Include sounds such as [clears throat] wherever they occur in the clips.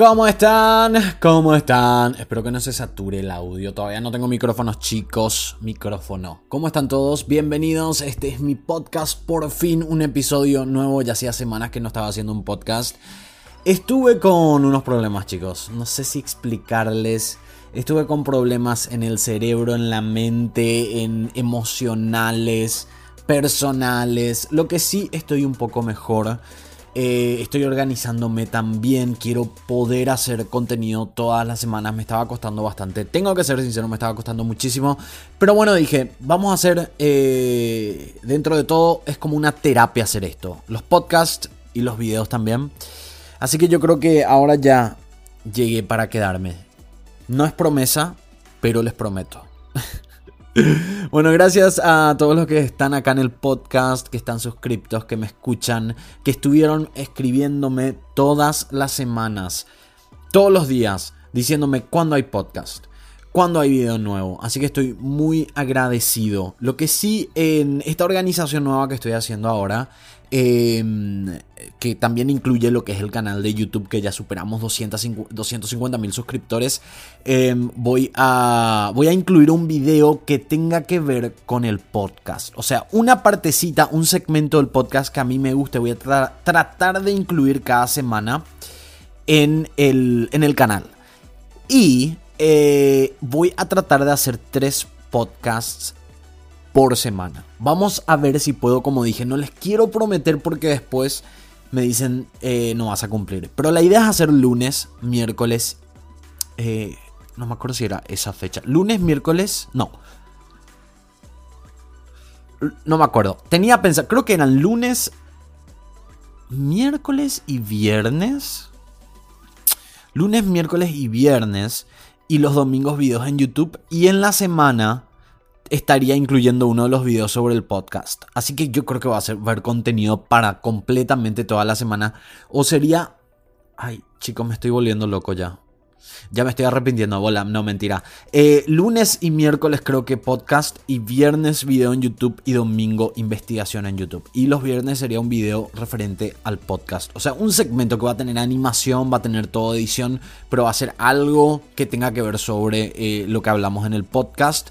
¿Cómo están? ¿Cómo están? Espero que no se sature el audio. Todavía no tengo micrófonos, chicos. Micrófono. ¿Cómo están todos? Bienvenidos. Este es mi podcast. Por fin un episodio nuevo. Ya hacía semanas que no estaba haciendo un podcast. Estuve con unos problemas, chicos. No sé si explicarles. Estuve con problemas en el cerebro, en la mente, en emocionales, personales. Lo que sí estoy un poco mejor eh, estoy organizándome también. Quiero poder hacer contenido todas las semanas. Me estaba costando bastante. Tengo que ser sincero, me estaba costando muchísimo. Pero bueno, dije, vamos a hacer. Eh, dentro de todo, es como una terapia hacer esto. Los podcasts y los videos también. Así que yo creo que ahora ya llegué para quedarme. No es promesa, pero les prometo. [laughs] Bueno, gracias a todos los que están acá en el podcast, que están suscriptos, que me escuchan, que estuvieron escribiéndome todas las semanas, todos los días, diciéndome cuándo hay podcast, cuándo hay video nuevo. Así que estoy muy agradecido. Lo que sí, en esta organización nueva que estoy haciendo ahora, Em, que también incluye lo que es el canal de YouTube, que ya superamos 250 mil suscriptores. Em, voy, a, voy a incluir un video que tenga que ver con el podcast. O sea, una partecita, un segmento del podcast que a mí me guste, voy a tratar de incluir cada semana en el, en el canal. Y eh, voy a tratar de hacer tres podcasts por semana. Vamos a ver si puedo, como dije, no les quiero prometer porque después me dicen eh, no vas a cumplir. Pero la idea es hacer lunes, miércoles, eh, no me acuerdo si era esa fecha. Lunes, miércoles, no. No me acuerdo. Tenía pensado, creo que eran lunes, miércoles y viernes. Lunes, miércoles y viernes. Y los domingos videos en YouTube. Y en la semana estaría incluyendo uno de los videos sobre el podcast. Así que yo creo que va a ser ver contenido para completamente toda la semana. O sería... Ay, chicos, me estoy volviendo loco ya. Ya me estoy arrepintiendo, bola, no mentira. Eh, lunes y miércoles creo que podcast y viernes video en YouTube y domingo investigación en YouTube. Y los viernes sería un video referente al podcast. O sea, un segmento que va a tener animación, va a tener toda edición, pero va a ser algo que tenga que ver sobre eh, lo que hablamos en el podcast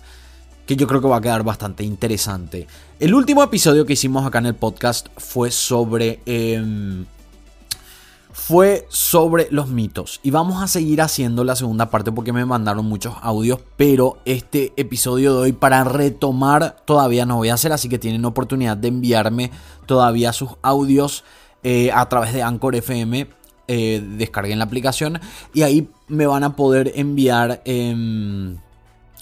que yo creo que va a quedar bastante interesante. El último episodio que hicimos acá en el podcast fue sobre... Em, fue sobre los mitos. Y vamos a seguir haciendo la segunda parte porque me mandaron muchos audios. Pero este episodio de hoy para retomar todavía no voy a hacer. Así que tienen oportunidad de enviarme todavía sus audios eh, a través de Anchor FM. Eh, descarguen la aplicación y ahí me van a poder enviar... Em,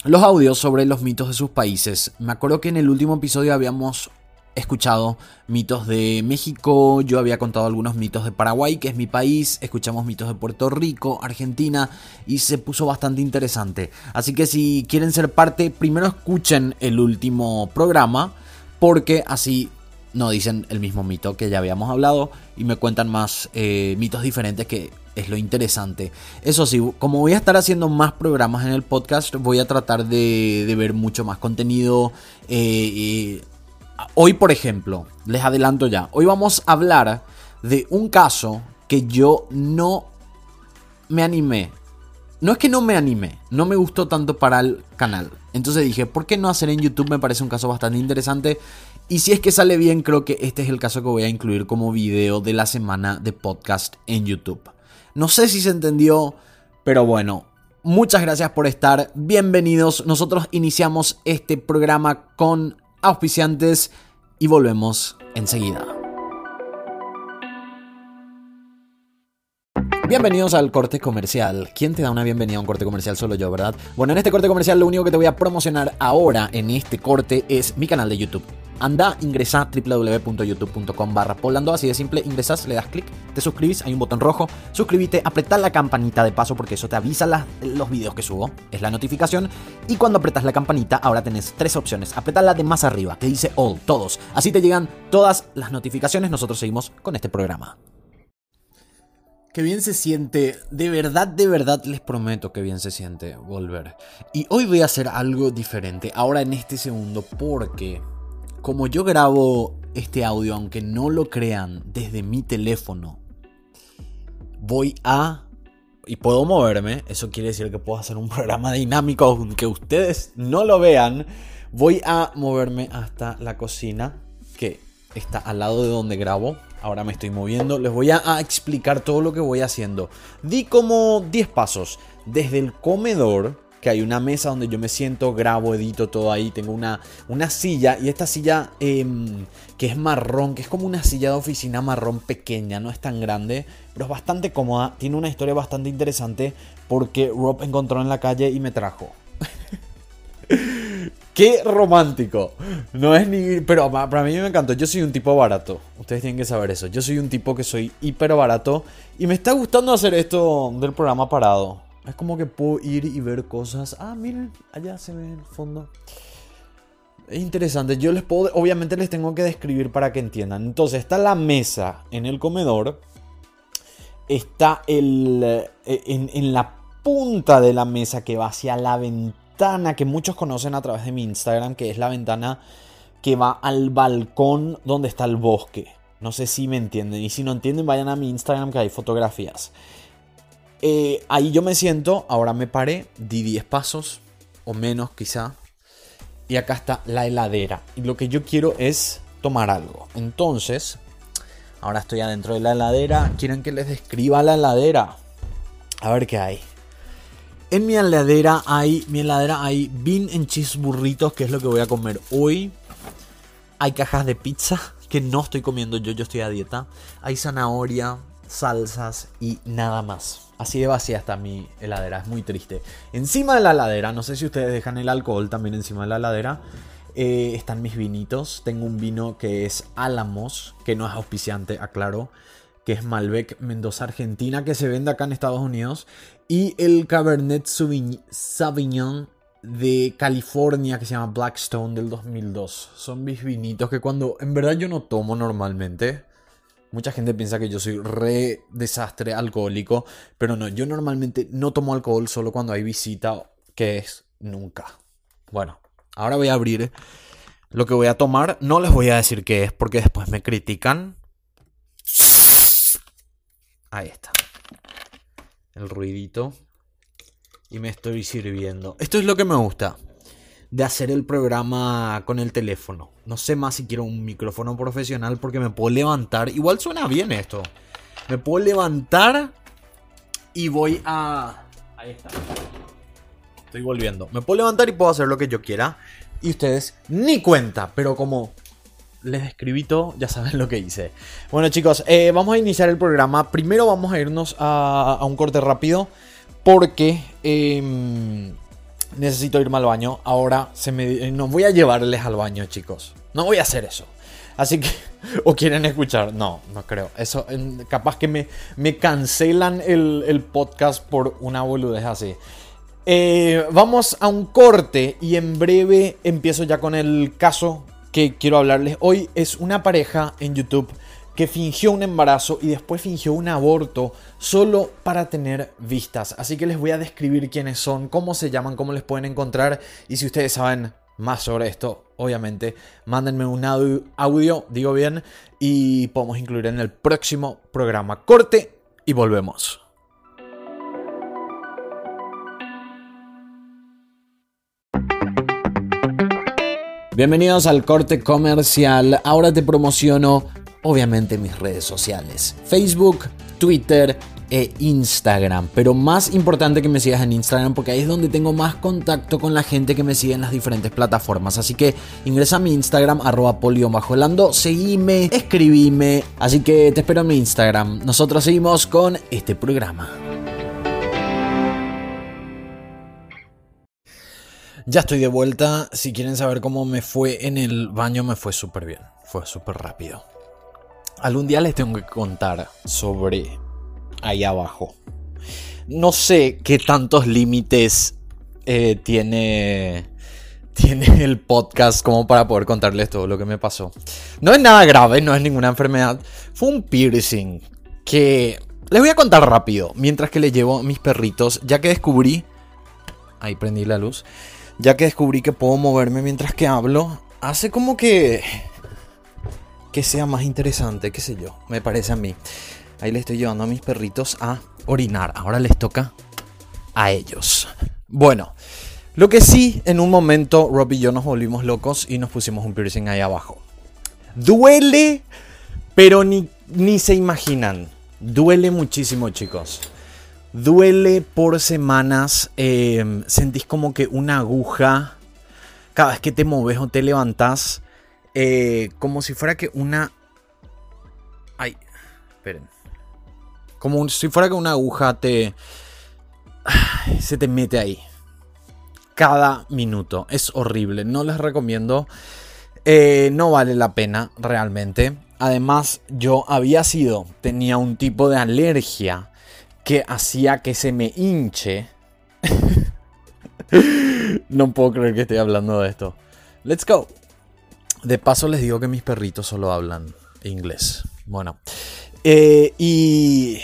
los audios sobre los mitos de sus países. Me acuerdo que en el último episodio habíamos escuchado mitos de México, yo había contado algunos mitos de Paraguay, que es mi país, escuchamos mitos de Puerto Rico, Argentina, y se puso bastante interesante. Así que si quieren ser parte, primero escuchen el último programa, porque así no dicen el mismo mito que ya habíamos hablado y me cuentan más eh, mitos diferentes que es lo interesante. Eso sí, como voy a estar haciendo más programas en el podcast, voy a tratar de, ver mucho más contenido. Eh, hoy, por ejemplo, les adelanto ya, hoy vamos a hablar de un caso que yo no me animé. No es que no me animé, no me gustó tanto para el canal. Entonces dije, ¿por qué no hacer en YouTube? Me parece un caso bastante interesante. Y si es que sale bien, creo que este es el caso que voy a incluir como video de la semana de podcast en YouTube. No sé si se entendió, pero bueno, muchas gracias por estar. Bienvenidos. Nosotros iniciamos este programa con auspiciantes y volvemos enseguida. Bienvenidos al corte comercial. ¿Quién te da una bienvenida a un corte comercial? Solo yo, ¿verdad? Bueno, en este corte comercial lo único que te voy a promocionar ahora en este corte es mi canal de YouTube. Anda, ingresa www.youtube.com barra así de simple, ingresas, le das clic, te suscribís, hay un botón rojo, suscríbete, apretá la campanita de paso porque eso te avisa los videos que subo, es la notificación, y cuando apretas la campanita ahora tenés tres opciones, apretá la de más arriba, que dice All, todos, así te llegan todas las notificaciones, nosotros seguimos con este programa. Qué bien se siente, de verdad, de verdad les prometo que bien se siente volver. Y hoy voy a hacer algo diferente, ahora en este segundo, porque como yo grabo este audio, aunque no lo crean, desde mi teléfono, voy a y puedo moverme, eso quiere decir que puedo hacer un [laughs] programa dinámico aunque ustedes no lo vean. Voy a moverme hasta la cocina que está al lado de donde grabo. Ahora me estoy moviendo. Les voy a, explicar todo lo que voy haciendo. Di como 10 pasos. Desde el comedor que hay una mesa donde yo me siento, grabo, edito todo ahí. Tengo una, una silla y esta silla em, que es marrón, que es como una silla de oficina marrón pequeña, no es tan grande, pero es bastante cómoda. Tiene una historia bastante interesante porque Rob encontró en la calle y me trajo. [laughs] Qué romántico. No es ni. Pero para mí me encantó. Yo soy un tipo barato. Ustedes tienen que saber eso. Yo soy un tipo que soy hiper barato. Y me está gustando hacer esto del programa parado. Es como que puedo ir y ver cosas. Ah, miren, allá se ve el fondo. Es interesante. Yo les puedo, obviamente les tengo que describir para que entiendan. Entonces, está la mesa en el comedor. Está el, eh, en, en la punta de la mesa que va hacia la ventana que muchos conocen a través de mi Instagram, que es la ventana que va al balcón donde está el bosque. No sé si me entienden. Y si no entienden, vayan a mi Instagram que hay fotografías. Eh, ahí yo me siento, ahora me paré, di 10 pasos o menos quizá. Y acá está la heladera. Y lo que yo quiero es tomar algo. Entonces, ahora estoy adentro de la heladera. ¿Quieren que les describa la heladera? A ver qué hay. En mi heladera hay, mi heladera hay bean en cheese burritos, que es lo que voy a comer hoy. Hay cajas de pizza que no estoy comiendo yo, yo estoy a dieta. Hay zanahoria, salsas y nada más. Así de vacía está mi heladera, es muy triste. Encima de la heladera, no sé si ustedes dejan el alcohol también encima de la heladera, eh, están mis vinitos. Tengo un vino que es Álamos, que no es auspiciante, aclaro, que es Malbec Mendoza Argentina, que se vende acá en Estados Unidos. Y el Cabernet Sauvignon de California que se llama Blackstone del 2002. Son mis vinitos que cuando en verdad yo no tomo normalmente. Mucha gente piensa que yo soy re desastre alcohólico, pero no, yo normalmente no tomo alcohol solo cuando hay visita, que es nunca. Bueno, ahora voy a abrir lo que voy a tomar. No les voy a decir qué es porque después me critican. Ahí está. El ruidito. Y me estoy sirviendo. Esto es lo que me gusta de hacer el programa con el teléfono. No sé más si quiero un micrófono profesional porque me puedo levantar. Igual suena bien esto. Me puedo levantar y voy a... Ahí está. Estoy volviendo. Me puedo levantar y puedo hacer lo que yo quiera. Y ustedes ni cuenta. Pero como les escribí todo, ya saben lo que hice. Bueno chicos, eh, vamos a iniciar el programa. Primero vamos a irnos a, un corte rápido. Porque... Em, necesito irme al baño. Ahora se me... no voy a llevarles al baño, chicos. No voy a hacer eso. Así que... [laughs] ¿O quieren escuchar? No, no creo. Eso, capaz que me, me cancelan el, podcast por una boludez así. Eh, vamos a un corte y en breve empiezo ya con el caso que quiero hablarles. Hoy es una pareja en YouTube que fingió un embarazo y después fingió un aborto solo para tener vistas. Así que les voy a describir quiénes son, cómo se llaman, cómo les pueden encontrar y si ustedes saben más sobre esto, obviamente, mándenme un audio, digo bien, y podemos incluir en el próximo programa. Corte y volvemos. Bienvenidos al corte comercial. Ahora te promociono obviamente mis redes sociales, Facebook, Twitter e Instagram. Pero más importante que me sigas en Instagram porque ahí es donde tengo más contacto con la gente que me sigue en las diferentes plataformas. Así que ingresa a mi Instagram, arroba polio-lando, seguime, escribime. Así que te espero en mi Instagram. Nosotros seguimos con este programa. Ya estoy de vuelta. Si quieren saber cómo me fue en el baño, me fue súper bien. Fue súper rápido. Algún día les tengo que contar sobre ahí abajo. No sé qué tantos límites eh, tiene, tiene el podcast como para poder contarles todo lo que me pasó. No es nada grave, no es ninguna enfermedad. Fue un piercing que les voy a contar rápido mientras que le llevo mis perritos, ya que descubrí... Ahí prendí la luz. Ya que descubrí que puedo moverme mientras que hablo, hace como que que sea más interesante, qué sé yo, me parece a mí. Ahí le estoy llevando a mis perritos a orinar. Ahora les toca a ellos. Bueno, lo que sí, en un momento Rob y yo nos volvimos locos y nos pusimos un piercing ahí abajo. Duele, pero ni, ni se imaginan. Duele muchísimo, chicos. Duele por semanas. Em, sentís como que una aguja. Cada vez que te moves o te levantas. Eh, como si fuera que una. Ay, esperen. Como si fuera que una aguja te. [sighs] Se te mete ahí. Cada minuto. Es horrible. No les recomiendo. Eh, no vale la pena realmente. Además, yo había sido. Tenía un tipo de alergia que hacía que se me hinche. [laughs] no puedo creer que estoy hablando de esto. Let's go. De paso les digo que mis perritos solo hablan inglés. Bueno. Eh, y,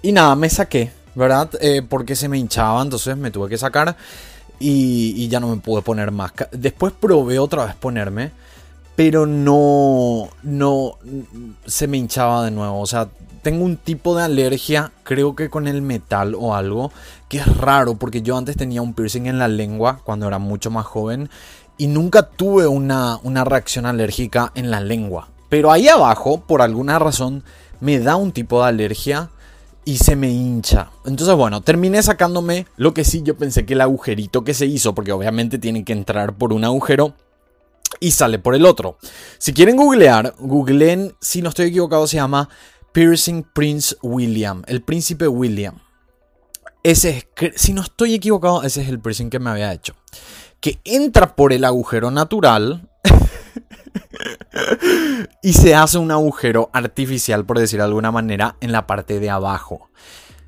y nada, me saqué, ¿verdad? Eh, porque se me hinchaba, entonces me tuve que sacar y, y, ya no me pude poner más. Después probé otra vez ponerme, pero no, no, se me hinchaba de nuevo. O sea, tengo un tipo de alergia, creo que con el metal o algo, que es raro porque yo antes tenía un piercing en la lengua cuando era mucho más joven y nunca tuve una, una reacción alérgica en la lengua. Pero ahí abajo, por alguna razón, me da un tipo de alergia y se me hincha. Entonces, bueno, terminé sacándome lo que sí yo pensé que el agujerito que se hizo, porque obviamente tienen que entrar por un agujero y sale por el otro. Si quieren googlear, googleen, si no estoy equivocado, se llama Piercing Prince William, el príncipe William. Ese es, si no estoy equivocado, ese es el piercing que me había hecho. Que entra por el agujero natural [laughs] y se hace un agujero artificial, por decir de alguna manera, en la parte de abajo.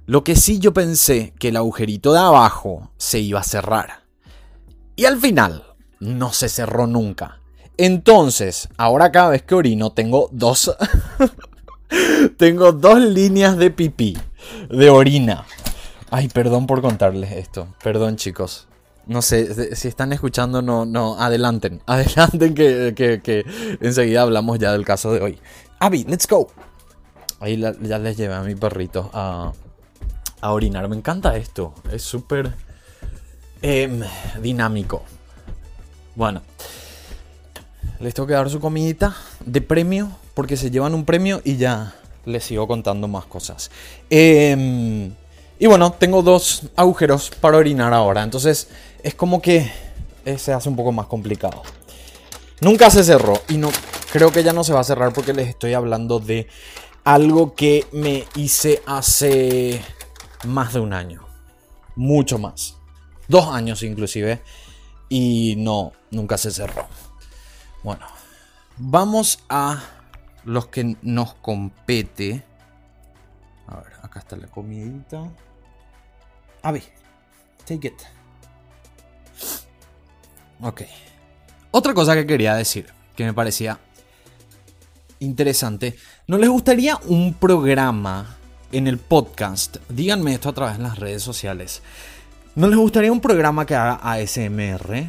Lo que sí yo pensé que el agujerito de abajo se iba a cerrar. Y al final, no se cerró nunca. Entonces, ahora cada vez que orino tengo dos [laughs] Tengo dos líneas de pipí, de orina. Ay, perdón por contarles esto. Perdón, chicos. No sé, si están escuchando, no, no, adelanten. [laughs] Adelanten que, que, enseguida hablamos ya del caso de hoy. Abby, let's go. Ahí ya les llevé a mi perrito a, a orinar. Me encanta esto. Es súper em, dinámico. Bueno. Les tengo que dar su comidita de premio porque se llevan un premio y ya les sigo contando más cosas. Em, y bueno, tengo dos agujeros para orinar ahora, entonces es como que se hace un poco más complicado. Nunca se cerró y no creo que ya no se va a cerrar porque les estoy hablando de algo que me hice hace más de un año. Mucho más. Dos años inclusive. Y no, nunca se cerró. Bueno, vamos a los que nos compete. A ver, acá está la comidita. A ver, take it. Ok. Otra cosa que quería decir, que me parecía interesante. ¿No les gustaría un programa en el podcast? Díganme esto a través de las redes sociales. ¿No les gustaría un programa que haga ASMR?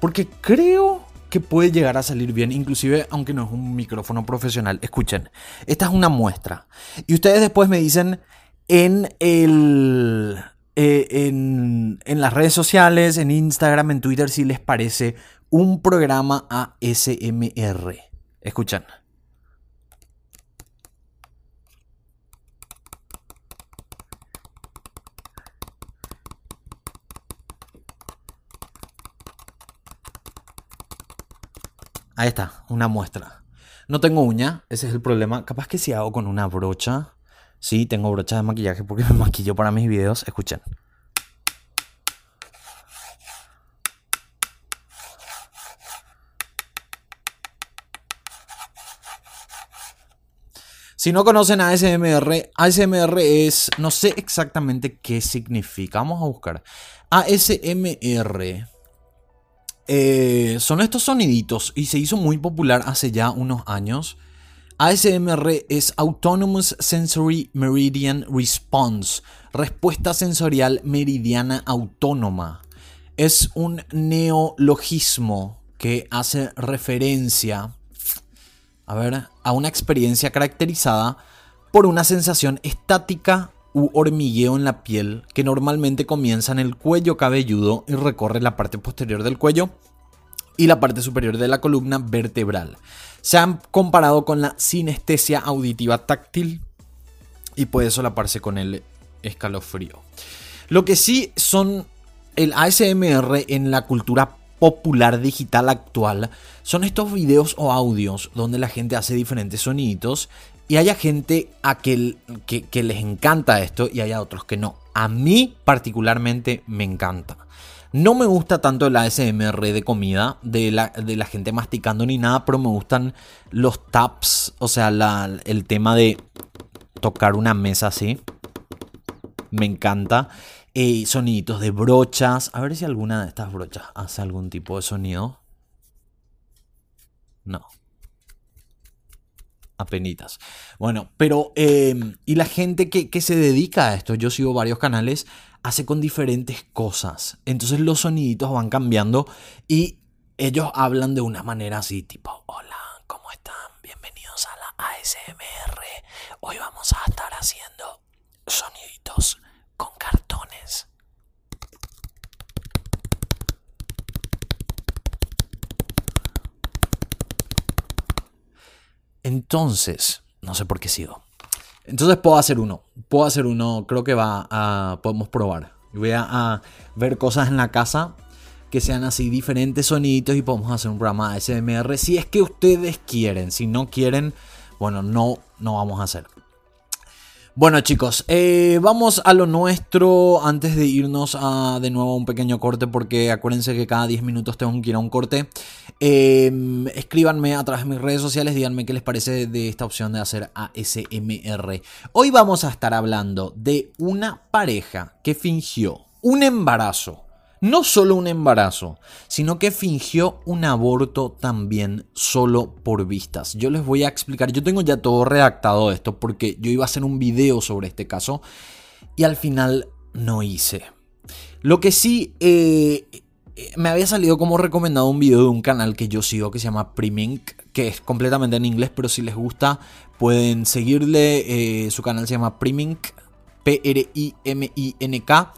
Porque creo que puede llegar a salir bien, inclusive aunque no es un micrófono profesional. Escuchen, esta es una muestra. Y ustedes después me dicen en el... Eh, en, en las redes sociales, en Instagram, en Twitter, si les parece un programa ASMR. Escuchen. Ahí está, una muestra. No tengo uña, ese es el problema. Capaz que si hago con una brocha. Sí, tengo brocha de maquillaje porque [laughs] me maquillo para mis videos. Escuchen. Si no conocen ASMR, ASMR es, no sé exactamente qué significa. Vamos a buscar. ASMR eh, son estos soniditos y se hizo muy popular hace ya unos años. ASMR es Autonomous Sensory Meridian Response, respuesta sensorial meridiana autónoma. Es un neologismo que hace referencia a, ver, a una experiencia caracterizada por una sensación estática hormigueo en la piel que normalmente comienza en el cuello cabelludo y recorre la parte posterior del cuello y la parte superior de la columna vertebral. Se han comparado con la sinestesia auditiva táctil y puede solaparse con el escalofrío. Lo que sí son el ASMR en la cultura popular digital actual son estos videos o audios donde la gente hace diferentes sonidos y haya gente a que, les encanta esto y haya otros que no. A mí particularmente me encanta. No me gusta tanto el ASMR de comida, de la, de la gente masticando ni nada, pero me gustan los taps, o sea, el tema de tocar una mesa así. Me encanta. Eh, soniditos de brochas. A ver si alguna de estas brochas hace algún tipo de sonido. No. Apenitas. Bueno, pero... Em, y la gente que, que se dedica a esto, yo sigo varios canales, hace con diferentes cosas. Entonces los soniditos van cambiando y ellos hablan de una manera así, tipo, hola, ¿cómo están? Bienvenidos a la ASMR. Hoy vamos a estar haciendo soniditos con cartones. Entonces, no sé por qué sigo. Entonces puedo hacer uno. Puedo hacer uno. Creo que va a. Podemos probar. Voy a, ver cosas en la casa que sean así diferentes soniditos y podemos hacer un programa de SMR si es que ustedes quieren. Si no quieren, bueno, no, no vamos a hacer. Bueno chicos, eh, vamos a lo nuestro antes de irnos a de nuevo a un pequeño corte porque acuérdense que cada 10 minutos tengo que ir a un corte. Em, escríbanme a través de mis redes sociales, díganme qué les parece de esta opción de hacer ASMR. Hoy vamos a estar hablando de una pareja que fingió un embarazo no solo un embarazo, sino que fingió un aborto también solo por vistas. Yo les voy a explicar, yo tengo ya todo redactado esto porque yo iba a hacer un video sobre este caso y al final no hice. Lo que sí, eh, me había salido como recomendado un video de un canal que yo sigo que se llama Primink, que es completamente en inglés, pero si les gusta pueden seguirle. Eh, su canal se llama Primink, P-R-I-M-I-N-K.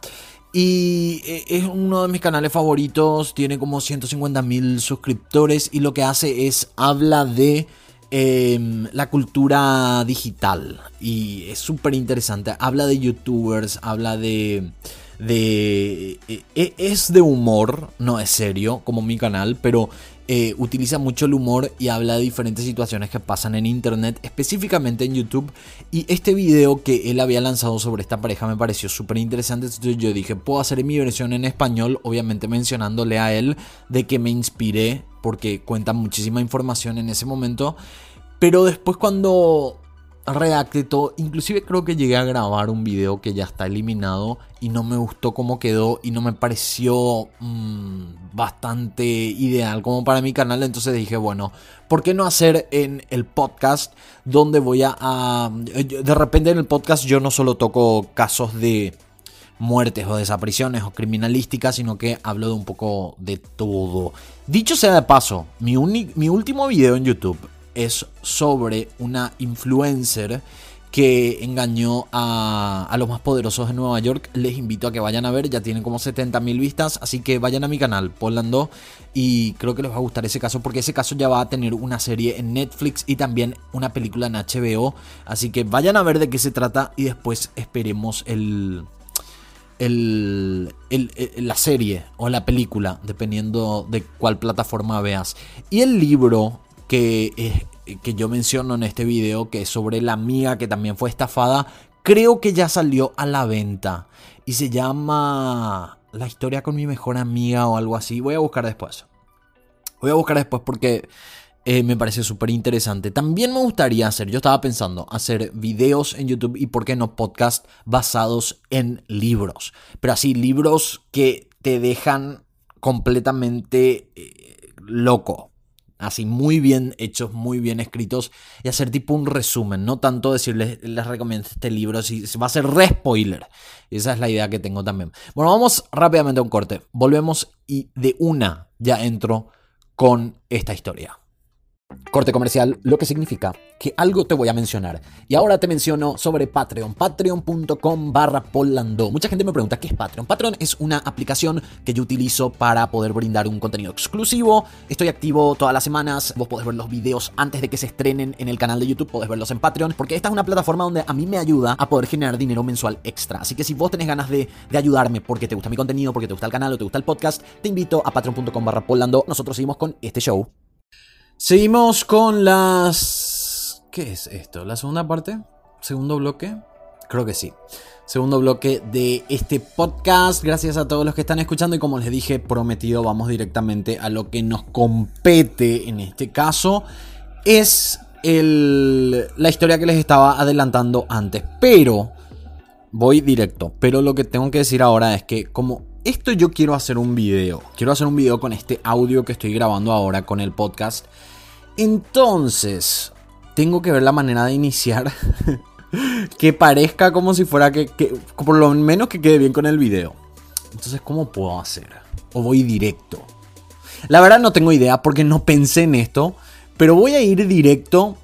Y eh, es uno de mis canales favoritos, tiene como 150 mil suscriptores y lo que hace es habla de em, la cultura digital y es súper interesante. Habla de youtubers, habla de... de eh, eh, es de humor, no es serio como mi canal, pero eh, utiliza mucho el humor y habla de diferentes situaciones que pasan en internet, específicamente en YouTube. Y este video que él había lanzado sobre esta pareja me pareció súper interesante. Entonces yo dije, puedo hacer mi versión en español, obviamente mencionándole a él de que me inspiré porque cuenta muchísima información en ese momento. Pero después cuando redacté todo. Inclusive creo que llegué a grabar un video que ya está eliminado y no me gustó cómo quedó y no me pareció mm, bastante ideal como para mi canal. Entonces dije, bueno, ¿por qué no hacer en el podcast donde voy a... de repente en el podcast yo no solo toco casos de muertes o desapariciones o criminalísticas, sino que hablo de un poco de todo. Dicho sea de paso, mi, mi último video en YouTube es sobre una influencer que engañó a, los más poderosos de Nueva York. Les invito a que vayan a ver, ya tienen como 70 mil vistas, así que vayan a mi canal, Polando, y creo que les va a gustar ese caso, porque ese caso ya va a tener una serie en Netflix y también una película en HBO, así que vayan a ver de qué se trata y después esperemos el... El, la serie o la película, dependiendo de cuál plataforma veas. Y el libro que, que yo menciono en este video, que es sobre la amiga que también fue estafada, creo que ya salió a la venta. Y se llama La historia con mi mejor amiga o algo así. Voy a buscar después. Voy a buscar después porque eh, me parece súper interesante. También me gustaría hacer, yo estaba pensando, hacer videos en YouTube y por qué no podcast basados en libros. Pero así, libros que te dejan completamente eh, loco así muy bien hechos, muy bien escritos y hacer tipo un resumen, no tanto decirles, les recomiendo este libro, si va a ser re spoiler. Esa es la idea que tengo también. Bueno, vamos rápidamente a un corte, volvemos y de una ya entro con esta historia. Corte comercial, lo que significa que algo te voy a mencionar. Y ahora te menciono sobre Patreon, patreon.com barra polando. Mucha gente me pregunta qué es Patreon. Patreon es una aplicación que yo utilizo para poder brindar un contenido exclusivo. Estoy activo todas las semanas. Vos podés ver los videos antes de que se estrenen en el canal de YouTube. Podés verlos en Patreon. Porque esta es una plataforma donde a mí me ayuda a poder generar dinero mensual extra. Así que si vos tenés ganas de, de ayudarme porque te gusta mi contenido, porque te gusta el canal o te gusta el podcast, te invito a patreon.com barra polando. Nosotros seguimos con este show. Seguimos con las... ¿Qué es esto? ¿La segunda parte? ¿Segundo bloque? Creo que sí. Segundo bloque de este podcast. Gracias a todos los que están escuchando y como les dije, prometido, vamos directamente a lo que nos compete en este caso. Es el, la historia que les estaba adelantando antes. Pero, voy directo. Pero lo que tengo que decir ahora es que como esto yo quiero hacer un video. Quiero hacer un video con este audio que estoy grabando ahora con el podcast. Entonces, tengo que ver la manera de iniciar [laughs] que parezca como si fuera que, por lo menos que quede bien con el video. Entonces, ¿cómo puedo hacer? ¿O voy directo? La verdad no tengo idea porque no pensé en esto, pero voy a ir directo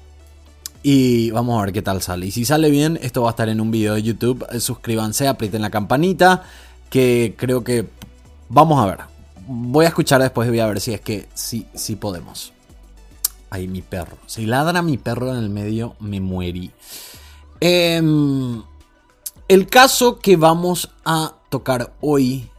y vamos a ver qué tal sale. Y si sale bien, esto va a estar en un video de YouTube. Suscríbanse, aprieten la campanita, que creo que vamos a ver. Voy a escuchar después y voy a ver si es que sí, sí podemos. Ahí mi perro. Si ladra mi perro en el medio, me muerí. Em, el caso que vamos a tocar hoy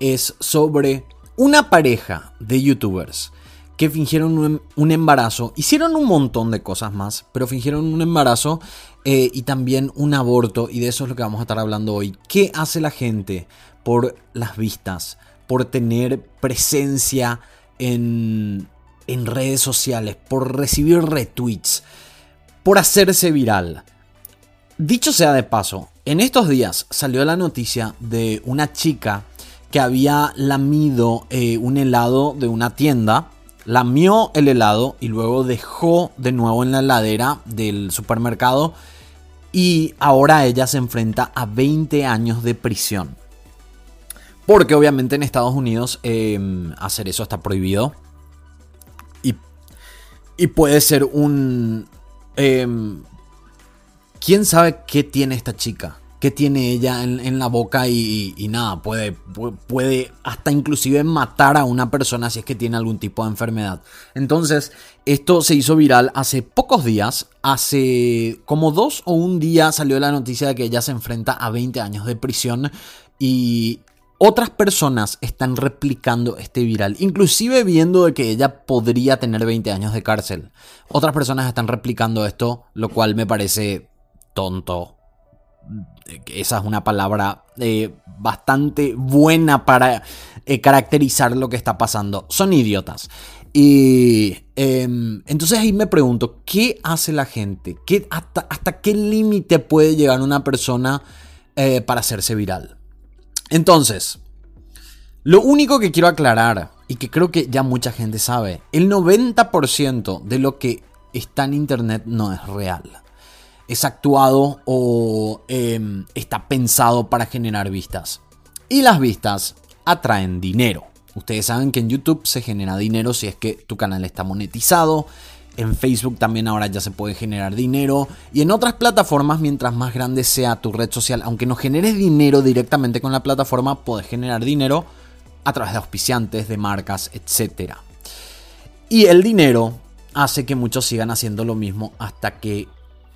es sobre una pareja de youtubers que fingieron un, em, embarazo. Hicieron un montón de cosas más, pero fingieron un embarazo eh, y también un aborto. Y de eso es lo que vamos a estar hablando hoy. ¿Qué hace la gente por las vistas? Por tener presencia en, en redes sociales, por recibir retweets, por hacerse viral. Dicho sea de paso, en estos días salió la noticia de una chica que había lamido eh, un helado de una tienda, lamió el helado y luego dejó de nuevo en la heladera del supermercado y ahora ella se enfrenta a 20 años de prisión. Porque obviamente en Estados Unidos em, hacer eso está prohibido. Y puede ser un... Em, ¿Quién sabe qué tiene esta chica? ¿Qué tiene ella en, la boca? Y, nada, puede, puede hasta inclusive matar a una persona si es que tiene algún tipo de enfermedad. Entonces, esto se hizo viral hace pocos días. Hace como dos o un día salió la noticia de que ella se enfrenta a 20 años de prisión. Y otras personas están replicando este viral, inclusive viendo de que ella podría tener 20 años de cárcel. Otras personas están replicando esto, lo cual me parece tonto. Esa es una palabra eh, bastante buena para eh, caracterizar lo que está pasando. Son idiotas. Y em, entonces ahí me pregunto, ¿qué hace la gente? ¿Qué, hasta, qué límite puede llegar una persona eh, para hacerse viral? Entonces, lo único que quiero aclarar, y que creo que ya mucha gente sabe, el 90% de lo que está en Internet no es real. Es actuado o em, está pensado para generar vistas. Y las vistas atraen dinero. Ustedes saben que en YouTube se genera dinero si es que tu canal está monetizado, en Facebook también ahora ya se puede generar dinero. Y en otras plataformas, mientras más grande sea tu red social, aunque no generes dinero directamente con la plataforma, puedes generar dinero a través de auspiciantes, de marcas, etc. Y el dinero hace que muchos sigan haciendo lo mismo hasta que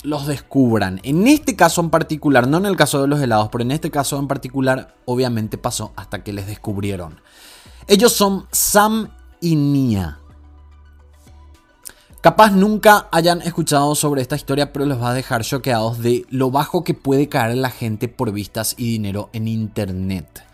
los descubran. En este caso en particular, no en el caso de los helados, pero en este caso en particular, obviamente pasó hasta que les descubrieron. Ellos son Sam y Nia. Capaz nunca hayan escuchado sobre esta historia, pero les va a dejar choqueados de lo bajo que puede caer la gente por vistas y dinero en internet.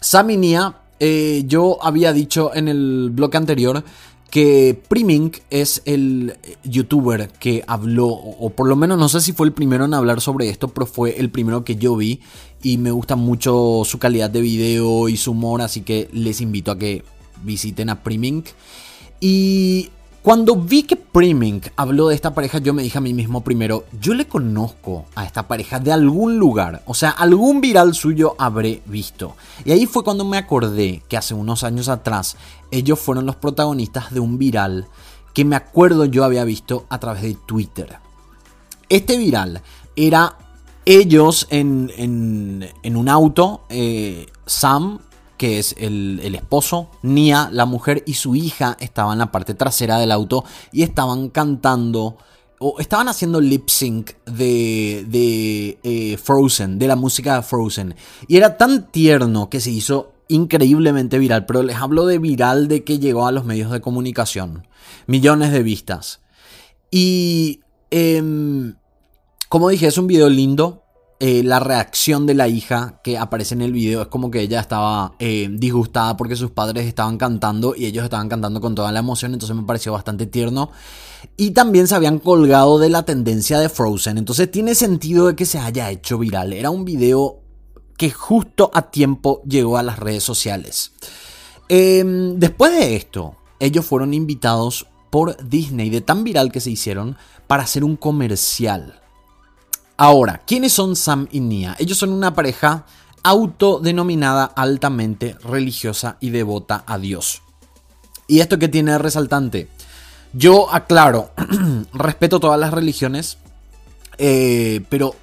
Saminia, eh, yo había dicho en el blog anterior que Primink es el youtuber que habló, o por lo menos no sé si fue el primero en hablar sobre esto, pero fue el primero que yo vi y me gusta mucho su calidad de video y su humor, así que les invito a que visiten a Primink. Y cuando vi que Primink habló de esta pareja, yo me dije a mí mismo primero, yo le conozco a esta pareja de algún lugar, o sea, algún viral suyo habré visto. Y ahí fue cuando me acordé que hace unos años atrás ellos fueron los protagonistas de un viral que me acuerdo yo había visto a través de Twitter. Este viral era ellos en, en, un auto, eh, Sam, que es el, el, esposo, Nia, la mujer y su hija estaban en la parte trasera del auto y estaban cantando o estaban haciendo lip sync de, de eh, Frozen, de la música de Frozen. Y era tan tierno que se hizo increíblemente viral, pero les hablo de viral de que llegó a los medios de comunicación. Millones de vistas. Y, em, como dije, es un video lindo. Eh, la reacción de la hija que aparece en el video es como que ella estaba eh, disgustada porque sus padres estaban cantando y ellos estaban cantando con toda la emoción, entonces me pareció bastante tierno. Y también se habían colgado de la tendencia de Frozen, entonces tiene sentido de que se haya hecho viral. Era un video que justo a tiempo llegó a las redes sociales. Em, después de esto, ellos fueron invitados por Disney, de tan viral que se hicieron, para hacer un comercial. Ahora, ¿quiénes son Sam y Nia? Ellos son una pareja autodenominada altamente religiosa y devota a Dios. ¿Y esto que tiene resaltante? Yo aclaro, [clears throat] respeto todas las religiones, eh, pero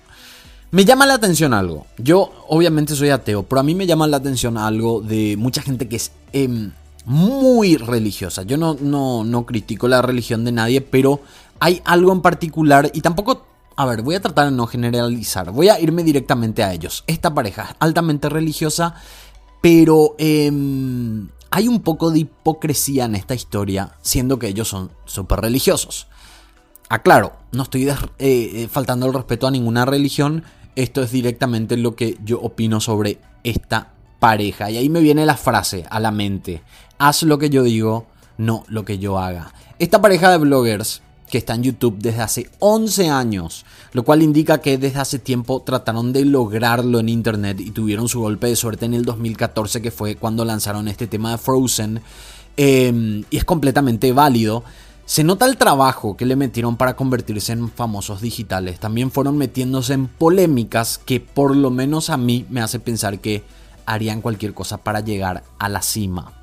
me llama la atención algo. Yo obviamente soy ateo, pero a mí me llama la atención algo de mucha gente que es em, muy religiosa. Yo no, no, no critico la religión de nadie, pero hay algo en particular y tampoco... A ver, voy a tratar de no generalizar. Voy a irme directamente a ellos. Esta pareja es altamente religiosa, pero em, hay un poco de hipocresía en esta historia, siendo que ellos son súper religiosos. Aclaro, no estoy eh, eh, faltando el respeto a ninguna religión, esto es directamente lo que yo opino sobre esta pareja. Y ahí me viene la frase a la mente. Haz lo que yo digo, no lo que yo haga. Esta pareja de bloggers que está en YouTube desde hace 11 años, lo cual indica que desde hace tiempo trataron de lograrlo en Internet y tuvieron su golpe de suerte en el 2014, que fue cuando lanzaron este tema de Frozen, eh, y es completamente válido. Se nota el trabajo que le metieron para convertirse en famosos digitales. También fueron metiéndose en polémicas que por lo menos a mí me hace pensar que harían cualquier cosa para llegar a la cima.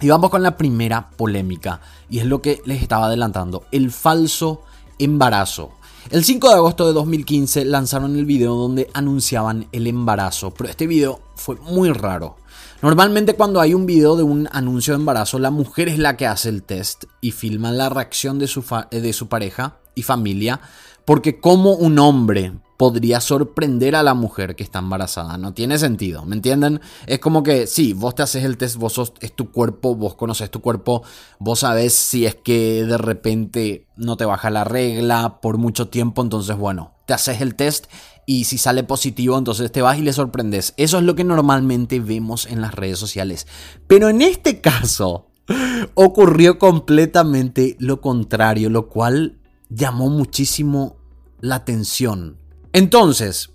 Y vamos con la primera polémica, y es lo que les estaba adelantando, el falso embarazo. El 5 de agosto de 2015 lanzaron el video donde anunciaban el embarazo, pero este video fue muy raro. Normalmente cuando hay un video de un anuncio de embarazo, la mujer es la que hace el test y filma la reacción de su, de su pareja y familia, porque como un hombre podría sorprender a la mujer que está embarazada. No tiene sentido, ¿me entienden? Es como que, sí, vos te haces el test, vos sos, es tu cuerpo, vos conoces tu cuerpo, vos sabés si es que de repente no te baja la regla por mucho tiempo, entonces bueno, te haces el test y si sale positivo, entonces te vas y le sorprendes. Eso es lo que normalmente vemos en las redes sociales. Pero en este caso [laughs] ocurrió completamente lo contrario, lo cual llamó muchísimo la atención. Entonces,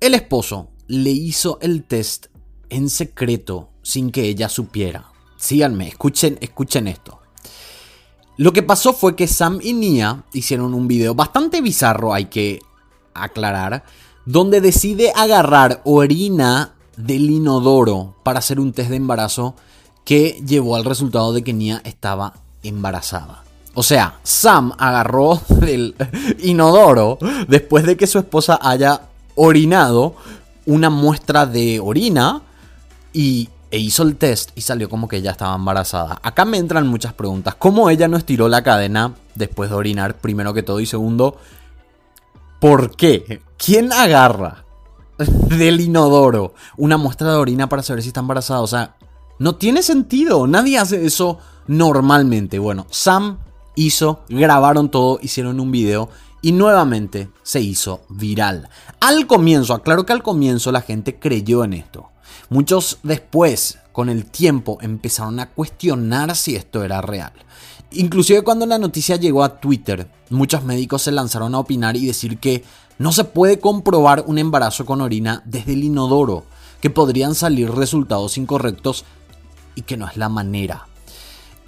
el esposo le hizo el test en secreto sin que ella supiera. Síganme, escuchen, escuchen esto. Lo que pasó fue que Sam y Nia hicieron un video bastante bizarro, hay que aclarar, donde decide agarrar orina del inodoro para hacer un test de embarazo que llevó al resultado de que Nia estaba embarazada. O sea, Sam agarró [laughs] del inodoro después de que su esposa haya orinado una muestra de orina y e hizo el test y salió como que ella estaba embarazada. Acá me entran muchas preguntas. ¿Cómo ella no estiró la cadena después de orinar, primero que todo? Y segundo, ¿Por qué? ¿Quién agarra [laughs] del inodoro una muestra de orina para saber si está embarazada? O sea, no tiene sentido. Nadie hace eso normalmente. Bueno, Sam hizo, grabaron todo, hicieron un video y nuevamente se hizo viral. Al comienzo, aclaro que al comienzo la gente creyó en esto. Muchos después, con el tiempo, empezaron a cuestionar si esto era real. Inclusive cuando la noticia llegó a Twitter, muchos médicos se lanzaron a opinar y decir que no se puede comprobar un embarazo con orina desde el inodoro, que podrían salir resultados incorrectos y que no es la manera.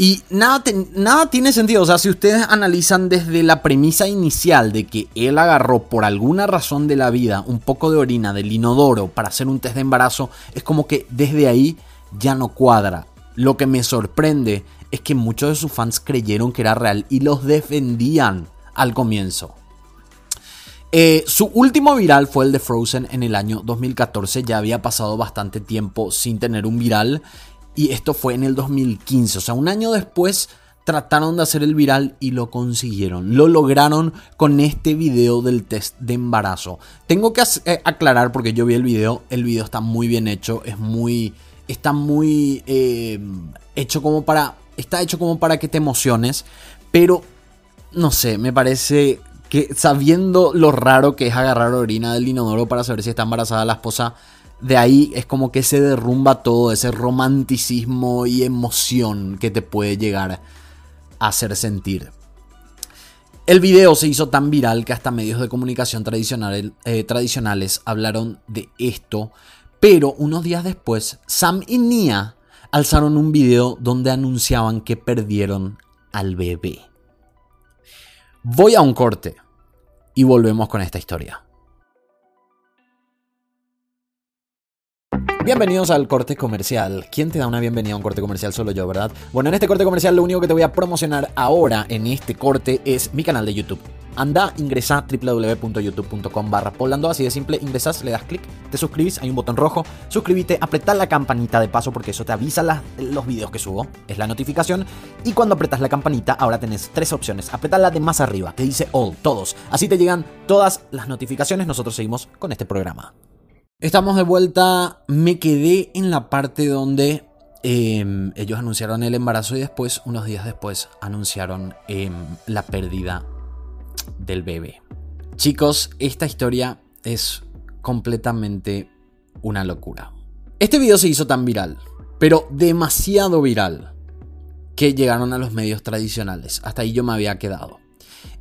Y nada, nada tiene sentido, o sea, si ustedes analizan desde la premisa inicial de que él agarró por alguna razón de la vida un poco de orina del inodoro para hacer un test de embarazo, es como que desde ahí ya no cuadra. Lo que me sorprende es que muchos de sus fans creyeron que era real y los defendían al comienzo. Eh, su último viral fue el de Frozen en el año 2014, ya había pasado bastante tiempo sin tener un viral y esto fue en el 2015, o sea, un año después trataron de hacer el viral y lo consiguieron. Lo lograron con este video del test de embarazo. Tengo que eh, aclarar porque yo vi el video, el video está muy bien hecho, es muy está muy eh, hecho como para está hecho como para que te emociones, pero no sé, me parece que sabiendo lo raro que es agarrar orina del inodoro para saber si está embarazada la esposa, de ahí es como que se derrumba todo ese romanticismo y emoción que te puede llegar a hacer sentir. El video se hizo tan viral que hasta medios de comunicación eh, tradicionales hablaron de esto, pero unos días después Sam y Nia alzaron un video donde anunciaban que perdieron al bebé. Voy a un corte y volvemos con esta historia. Bienvenidos al corte comercial. ¿Quién te da una bienvenida a un corte comercial? Solo yo, ¿verdad? Bueno, en este corte comercial lo único que te voy a promocionar ahora en este corte es mi canal de YouTube. Anda, ingresa www.youtube.com barra Polando, así de simple, ingresas, le das clic, te suscribís, hay un botón rojo, suscríbete, apretá la campanita de paso porque eso te avisa los videos que subo, es la notificación, y cuando apretas la campanita ahora tenés tres opciones, apretá la de más arriba, que dice All, todos, así te llegan todas las notificaciones, nosotros seguimos con este programa. Estamos de vuelta. Me quedé en la parte donde em, ellos anunciaron el embarazo y después, unos días después, anunciaron em, la pérdida del bebé. Chicos, esta historia es completamente una locura. Este video se hizo tan viral, pero demasiado viral, que llegaron a los medios tradicionales. Hasta ahí yo me había quedado.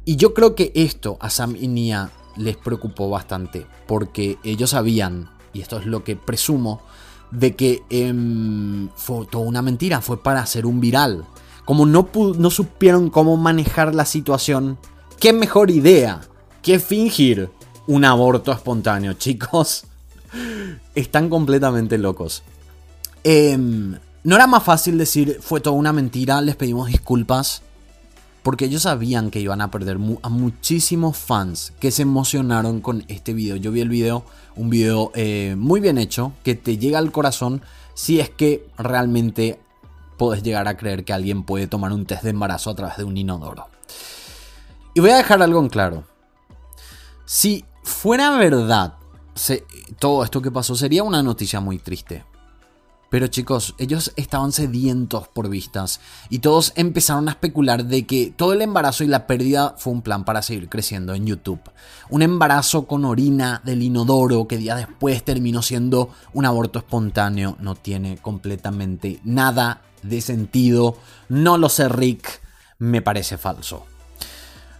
Y yo creo que esto a Sam y Nia les preocupó bastante, porque ellos sabían, y esto es lo que presumo, de que em, fue toda una mentira, fue para hacer un viral. Como no, no supieron cómo manejar la situación, qué mejor idea que fingir un aborto espontáneo, [laughs] chicos. Están completamente locos. Em, no era más fácil decir fue toda una mentira, les pedimos disculpas. Porque ellos sabían que iban a perder a muchísimos fans que se emocionaron con este video. Yo vi el video, un video eh, muy bien hecho, que te llega al corazón si es que realmente puedes llegar a creer que alguien puede tomar un test de embarazo a través de un inodoro. Y voy a dejar algo en claro. Si fuera verdad todo esto que pasó, sería una noticia muy triste. Pero chicos, ellos estaban sedientos por vistas y todos empezaron a especular de que todo el embarazo y la pérdida fue un plan para seguir creciendo en YouTube. Un embarazo con orina del inodoro que días después terminó siendo un aborto espontáneo no tiene completamente nada de sentido. No lo sé Rick, me parece falso.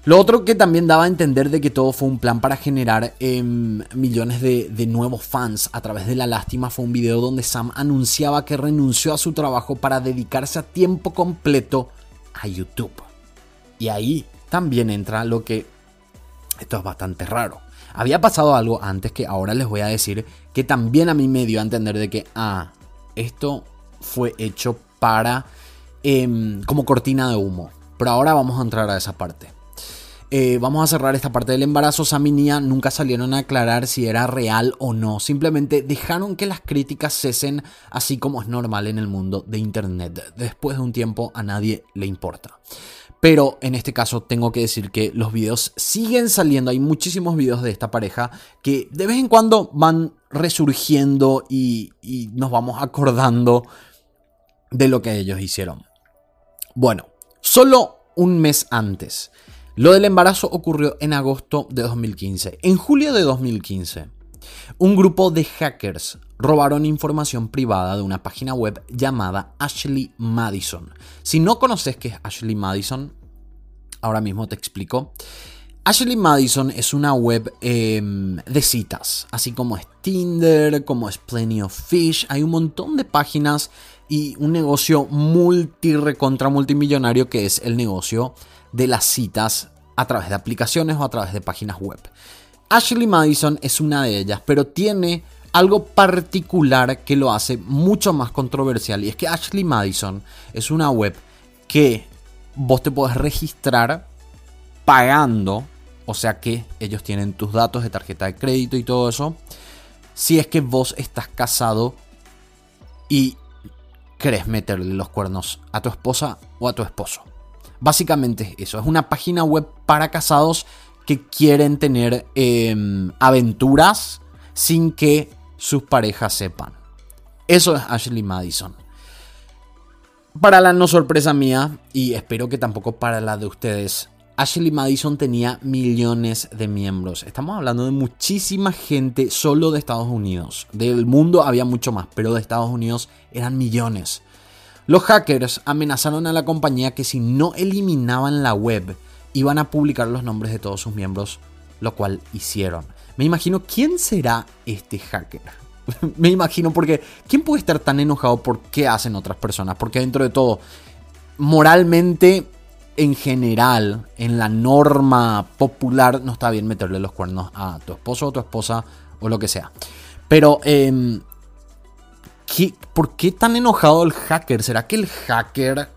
Lo otro que también daba a entender de que todo fue un plan para generar em, millones de, nuevos fans a través de la lástima fue un video donde Sam anunciaba que renunció a su trabajo para dedicarse a tiempo completo a YouTube. Y ahí también entra lo que... Esto es bastante raro. Había pasado algo antes que ahora les voy a decir que también a mí me dio a entender de que, ah, esto fue hecho para... Em, como cortina de humo. Pero ahora vamos a entrar a esa parte. Eh, vamos a cerrar esta parte del embarazo. Sam y Nia nunca salieron a aclarar si era real o no. Simplemente dejaron que las críticas cesen así como es normal en el mundo de Internet. Después de un tiempo a nadie le importa. Pero en este caso tengo que decir que los videos siguen saliendo. Hay muchísimos videos de esta pareja que de vez en cuando van resurgiendo y, y nos vamos acordando de lo que ellos hicieron. Bueno, solo un mes antes lo del embarazo ocurrió en agosto de 2015. En julio de 2015, un grupo de hackers robaron información privada de una página web llamada Ashley Madison. Si no conoces qué es Ashley Madison, ahora mismo te explico. Ashley Madison es una web em, de citas, así como es Tinder, como es Plenty of Fish. Hay un montón de páginas y un negocio multi recontra multimillonario que es el negocio de las citas a través de aplicaciones o a través de páginas web. Ashley Madison es una de ellas, pero tiene algo particular que lo hace mucho más controversial. Y es que Ashley Madison es una web que vos te podés registrar pagando. O sea que ellos tienen tus datos de tarjeta de crédito y todo eso. Si es que vos estás casado y querés meterle los cuernos a tu esposa o a tu esposo. Básicamente es eso. Es una página web para casados que quieren tener em, aventuras sin que sus parejas sepan. Eso es Ashley Madison. Para la no sorpresa mía, y espero que tampoco para la de ustedes, Ashley Madison tenía millones de miembros. Estamos hablando de muchísima gente solo de Estados Unidos. Del mundo había mucho más, pero de Estados Unidos eran millones. Los hackers amenazaron a la compañía que si no eliminaban la web, iban a publicar los nombres de todos sus miembros, lo cual hicieron. Me imagino quién será este hacker. [laughs] Me imagino porque ¿quién puede estar tan enojado por qué hacen otras personas? Porque dentro de todo, moralmente, en general, en la norma popular, no está bien meterle los cuernos a tu esposo o tu esposa o lo que sea. Pero, ¿por qué tan enojado el hacker? ¿Será que el hacker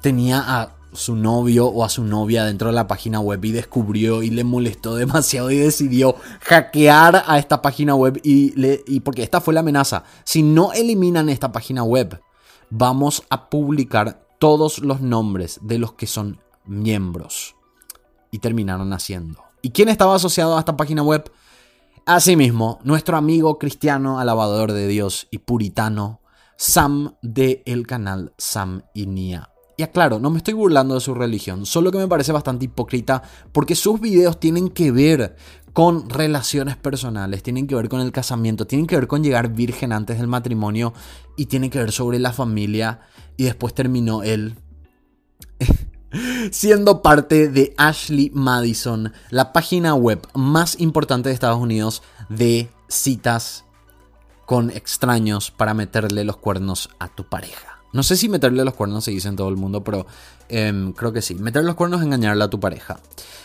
tenía a su novio o a su novia dentro de la página web y descubrió y le molestó [laughs] demasiado y decidió hackear a esta página web y porque esta fue la amenaza. Si no eliminan esta página web, vamos a publicar todos los nombres de los que son miembros. Y terminaron haciendo. ¿Y quién estaba asociado a esta página web? Asimismo, nuestro amigo cristiano, alabador de Dios y puritano, Sam de el canal Sam y Nia. Y aclaro, no me estoy burlando de su religión, solo que me parece bastante hipócrita porque sus videos tienen que ver con relaciones personales, tienen que ver con el casamiento, tienen que ver con llegar virgen antes del matrimonio y tienen que ver sobre la familia y después terminó él siendo parte de Ashley Madison, la página web más importante de Estados Unidos de citas con extraños para meterle los cuernos a tu pareja. No sé si meterle los cuernos se dice en todo el mundo, pero em, creo que sí. Meterle los cuernos es engañarle a tu pareja.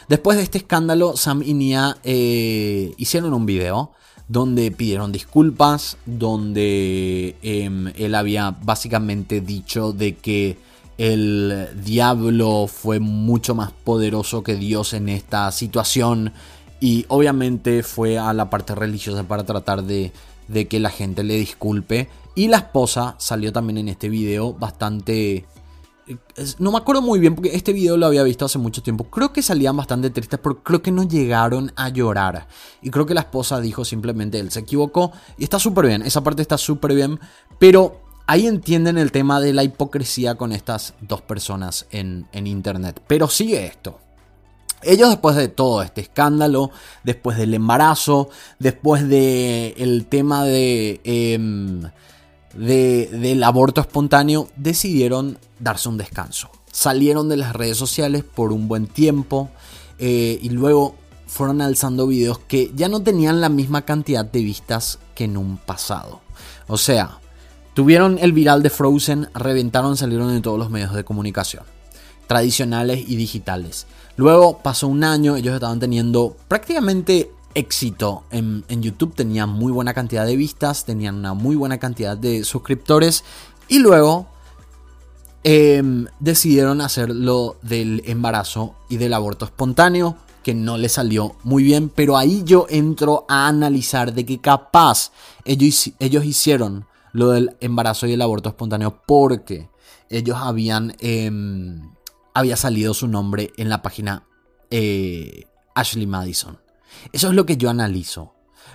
Después de este escándalo, Sam y Nia eh, hicieron un video donde pidieron disculpas, donde em, él había básicamente dicho de que el diablo fue mucho más poderoso que Dios en esta situación y obviamente fue a la parte religiosa para tratar de, que la gente le disculpe y la esposa salió también en este video bastante... No me acuerdo muy bien porque este video lo había visto hace mucho tiempo. Creo que salían bastante tristes, pero creo que no llegaron a llorar. Y creo que la esposa dijo simplemente él se equivocó. Y está súper bien, esa parte está súper bien. Pero ahí entienden el tema de la hipocresía con estas dos personas en, internet. Pero sigue esto. Ellos después de todo este escándalo, después del embarazo, después del el tema de... Em, del aborto espontáneo decidieron darse un descanso. Salieron de las redes sociales por un buen tiempo eh, y luego fueron alzando videos que ya no tenían la misma cantidad de vistas que en un pasado. O sea, tuvieron el viral de Frozen, reventaron, salieron en todos los medios de comunicación, tradicionales y digitales. Luego pasó un año, ellos estaban teniendo prácticamente éxito en, YouTube, tenían muy buena cantidad de vistas, tenían una muy buena cantidad de suscriptores y luego em, decidieron hacer lo del embarazo y del aborto espontáneo que no le salió muy bien, pero ahí yo entro a analizar de que capaz ellos, ellos hicieron lo del embarazo y el aborto espontáneo porque ellos habían em, había salido su nombre en la página eh, Ashley Madison. Eso es lo que yo analizo.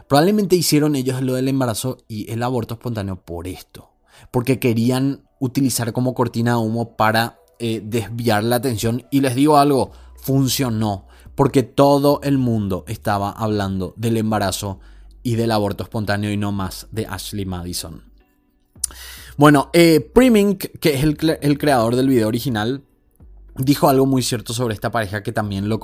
Probablemente hicieron ellos lo del embarazo y el aborto espontáneo por esto. Porque querían utilizar como cortina de humo para eh, desviar la atención. Y les digo algo, funcionó. Porque todo el mundo estaba hablando del embarazo y del aborto espontáneo y no más de Ashley Madison. Bueno, eh, Primink, que es el, creador del video original, dijo algo muy cierto sobre esta pareja que también lo,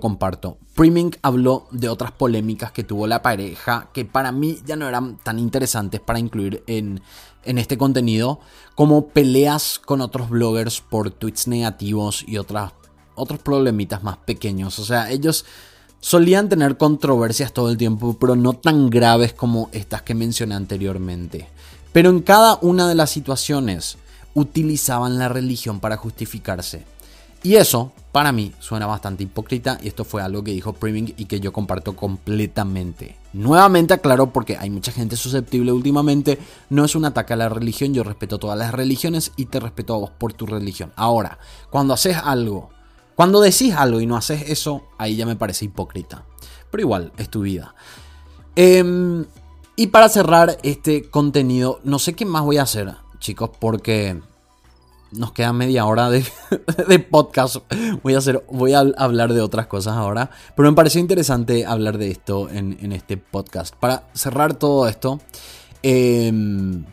comparto. Priming habló de otras polémicas que tuvo la pareja que para mí ya no eran tan interesantes para incluir en, en este contenido, como peleas con otros bloggers por tweets negativos y otras, otros problemitas más pequeños. O sea, ellos solían tener controversias todo el tiempo, pero no tan graves como estas que mencioné anteriormente. Pero en cada una de las situaciones utilizaban la religión para justificarse. Y eso, para mí, suena bastante hipócrita y esto fue algo que dijo Priming y que yo comparto completamente. Nuevamente aclaro porque hay mucha gente susceptible últimamente, no es un ataque a la religión, yo respeto todas las religiones y te respeto a vos por tu religión. Ahora, cuando haces algo, cuando decís algo y no haces eso, ahí ya me parece hipócrita. Pero igual, es tu vida. Em, y para cerrar este contenido, no sé qué más voy a hacer, chicos, porque nos queda media hora [laughs] de, podcast. Voy a, hacer, voy a hablar de otras cosas ahora. Pero me pareció interesante hablar de esto en, este podcast. Para cerrar todo esto, em,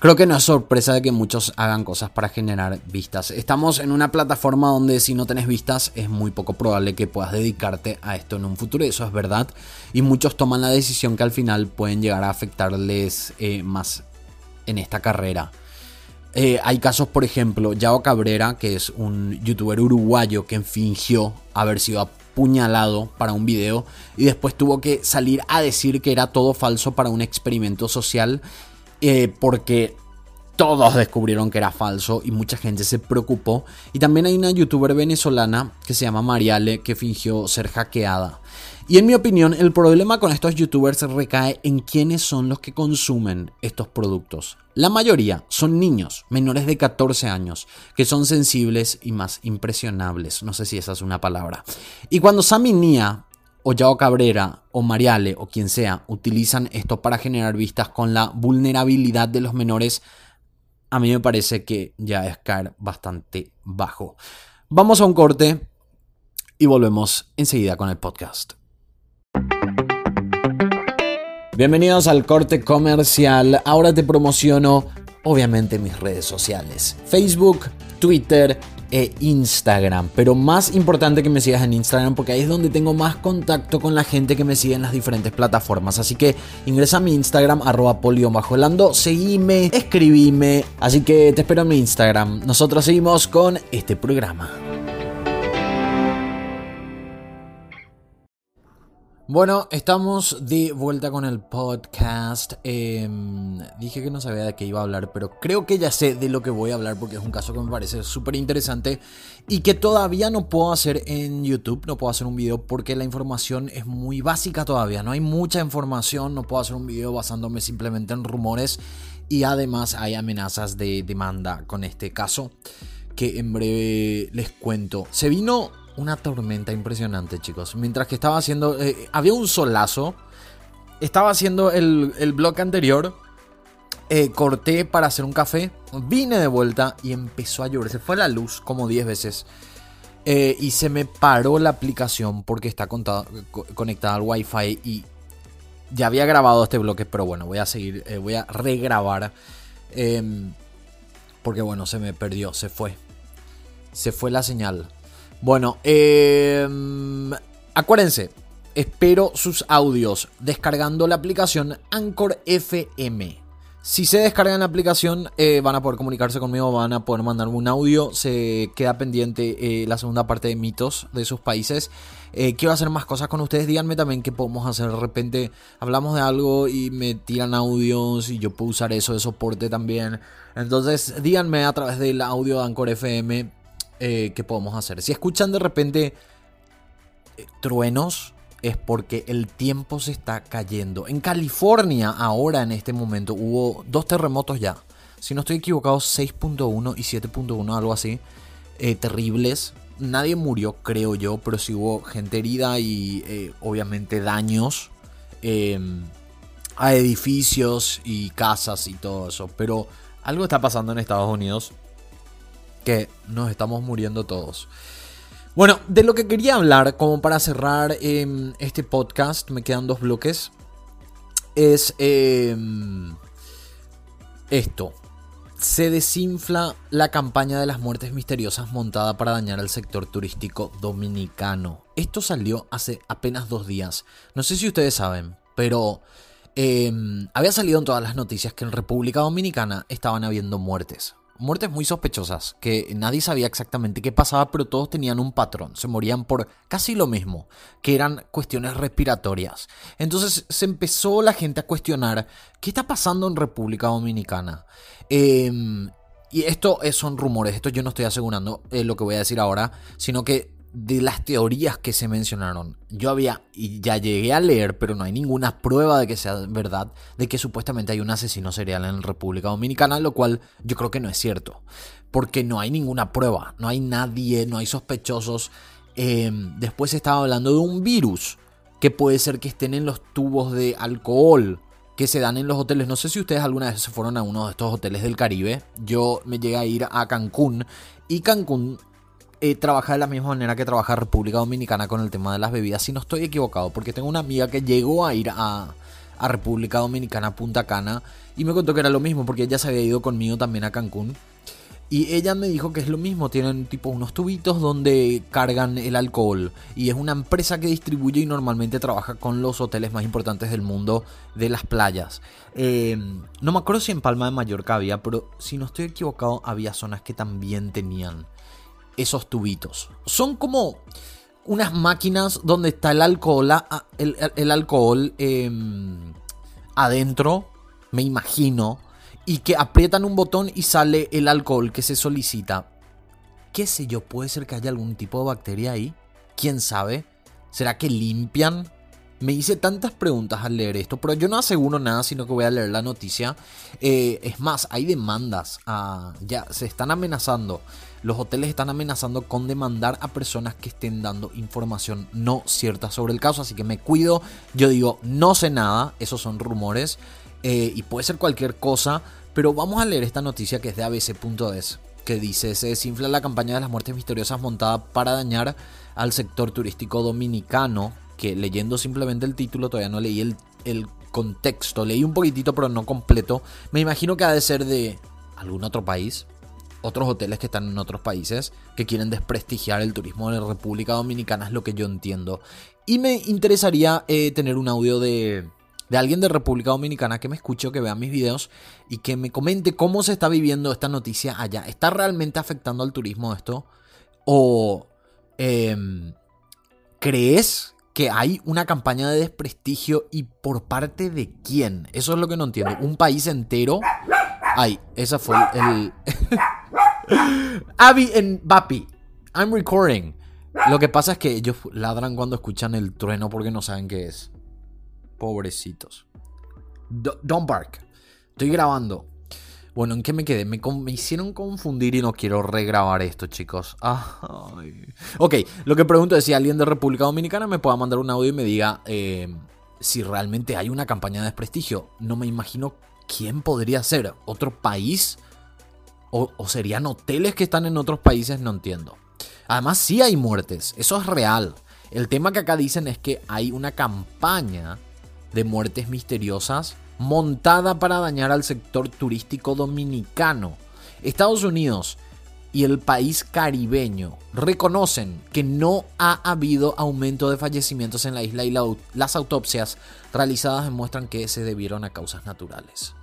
creo que no es sorpresa de que muchos hagan cosas para generar vistas. Estamos en una plataforma donde si no tenés vistas es muy poco probable que puedas dedicarte a esto en un futuro. Eso es verdad. Y muchos toman la decisión que al final pueden llegar a afectarles eh, más en esta carrera. Eh, hay casos, por ejemplo, Yao Cabrera, que es un youtuber uruguayo que fingió haber sido apuñalado para un video y después tuvo que salir a decir que era todo falso para un experimento social eh, porque todos descubrieron que era falso y mucha gente se preocupó. Y también hay una youtuber venezolana que se llama Mariale que fingió ser hackeada. Y en mi opinión, el problema con estos youtubers recae en quiénes son los que consumen estos productos. La mayoría son niños menores de 14 años, que son sensibles y más impresionables. No sé si esa es una palabra. Y cuando Sammy Nia o Yao Cabrera o Mariale o quien sea utilizan esto para generar vistas con la vulnerabilidad de los menores, a mí me parece que ya es caer bastante bajo. Vamos a un corte y volvemos enseguida con el podcast. Bienvenidos al corte comercial. Ahora te promociono, obviamente, mis redes sociales: Facebook, Twitter e Instagram. Pero más importante que me sigas en Instagram porque ahí es donde tengo más contacto con la gente que me sigue en las diferentes plataformas. Así que ingresa a mi Instagram, arroba polio seguime, escribime. Así que te espero en mi Instagram. Nosotros seguimos con este programa. Bueno, estamos de vuelta con el podcast. Em, dije que no sabía de qué iba a hablar, pero creo que ya sé de lo que voy a hablar porque es un caso que me parece súper interesante y que todavía no puedo hacer en YouTube, no puedo hacer un video porque la información es muy básica todavía, no hay mucha información, no puedo hacer un video basándome simplemente en rumores y además hay amenazas de demanda con este caso que en breve les cuento. Se vino una tormenta impresionante, chicos. Mientras que estaba haciendo. Eh, había un solazo. Estaba haciendo el, el anterior. Eh, corté para hacer un café. Vine de vuelta y empezó a llover. Se fue la luz como 10 veces. Eh, y se me paró la aplicación porque está conectada al wifi. Y ya había grabado este bloque. Pero bueno, voy a seguir. voy a regrabar. Em, porque bueno, se me perdió. Se fue. Se fue la señal. Bueno, em, acuérdense, espero sus audios descargando la aplicación Anchor FM. Si se descargan la aplicación, eh, van a poder comunicarse conmigo, van a poder mandarme un audio. Se queda pendiente eh, la segunda parte de mitos de sus países. Eh, quiero hacer más cosas con ustedes. Díganme también qué podemos hacer. De repente hablamos de algo y me tiran audios y yo puedo usar eso de soporte también. Entonces, díganme a través del audio de Anchor FM eh, ¿qué podemos hacer? Si escuchan de repente eh, truenos, es porque el tiempo se está cayendo. En California, ahora en este momento, hubo dos terremotos ya. Si no estoy equivocado, 6.1 y 7.1, algo así. Eh, terribles. Nadie murió, creo yo, pero sí hubo gente herida y obviamente daños em, a edificios y casas y todo eso. Pero algo está pasando en Estados Unidos que nos estamos muriendo todos. Bueno, de lo que quería hablar, como para cerrar em, este podcast, me quedan dos bloques, es em, esto. Se desinfla la campaña de las muertes misteriosas montada para dañar al sector turístico dominicano. Esto salió hace apenas dos días. No sé si ustedes saben, pero em, había salido en todas las noticias que en República Dominicana estaban habiendo muertes muertes muy sospechosas, que nadie sabía exactamente qué pasaba, pero todos tenían un patrón, se morían por casi lo mismo, que eran cuestiones respiratorias. Entonces se empezó la gente a cuestionar qué está pasando en República Dominicana. Em, y esto son rumores, esto yo no estoy asegurando eh, lo que voy a decir ahora, sino que de las teorías que se mencionaron, yo había, y ya llegué a leer, pero no hay ninguna prueba de que sea verdad, de que supuestamente hay un asesino serial en República Dominicana, lo cual yo creo que no es cierto, porque no hay ninguna prueba, no hay nadie, no hay sospechosos. Em, después estaba hablando de un virus, que puede ser que estén en los tubos de alcohol que se dan en los hoteles. No sé si ustedes alguna vez se fueron a uno de estos hoteles del Caribe. Yo me llegué a ir a Cancún y Cancún eh, trabaja de la misma manera que trabaja República Dominicana con el tema de las bebidas, si no estoy equivocado, porque tengo una amiga que llegó a ir a, República Dominicana, Punta Cana, y me contó que era lo mismo, porque ella se había ido conmigo también a Cancún. Y ella me dijo que es lo mismo, tienen tipo unos tubitos donde cargan el alcohol. Y es una empresa que distribuye y normalmente trabaja con los hoteles más importantes del mundo de las playas. Eh, no me acuerdo si en Palma de Mallorca había, pero si no estoy equivocado había zonas que también tenían esos tubitos. Son como unas máquinas donde está el alcohol, el, alcohol em, adentro, me imagino, y que aprietan un botón y sale el alcohol que se solicita. ¿Qué sé yo? ¿Puede ser que haya algún tipo de bacteria ahí? ¿Quién sabe? ¿Será que limpian? Me hice tantas preguntas al leer esto, pero yo no aseguro nada, sino que voy a leer la noticia. Eh, es más, hay demandas. ya se están amenazando. Los hoteles están amenazando con demandar a personas que estén dando información no cierta sobre el caso. Así que me cuido. Yo digo, no sé nada. Esos son rumores. Eh, y puede ser cualquier cosa. Pero vamos a leer esta noticia que es de abc.es. Que dice, se desinfla la campaña de las muertes misteriosas montada para dañar al sector turístico dominicano que leyendo simplemente el título, todavía no leí el, contexto, leí un poquitito pero no completo, me imagino que ha de ser de algún otro país, otros hoteles que están en otros países que quieren desprestigiar el turismo de República Dominicana, es lo que yo entiendo. Y me interesaría eh, tener un audio de, de alguien de República Dominicana que me escuche que vea mis videos y que me comente cómo se está viviendo esta noticia allá. ¿Está realmente afectando al turismo esto? ¿O em, crees que hay una campaña de desprestigio y por parte de quién. Eso es lo que no entiendo. Un país entero. Ay, esa fue el. [laughs] Abby en Bapi. I'm recording. Lo que pasa es que ellos ladran cuando escuchan el trueno porque no saben qué es. Pobrecitos. don't bark. Estoy grabando. Bueno, ¿en qué me quedé? Me, hicieron confundir y no quiero regrabar esto, chicos. Ok, lo que pregunto es si alguien de República Dominicana me pueda mandar un audio y me diga eh, si realmente hay una campaña de desprestigio. No me imagino quién podría ser. ¿Otro país? ¿O, serían hoteles que están en otros países? No entiendo. Además, sí hay muertes. Eso es real. El tema que acá dicen es que hay una campaña de muertes misteriosas montada para dañar al sector turístico dominicano. Estados Unidos y el país caribeño reconocen que no ha habido aumento de fallecimientos en la isla y las autopsias realizadas demuestran que se debieron a causas naturales.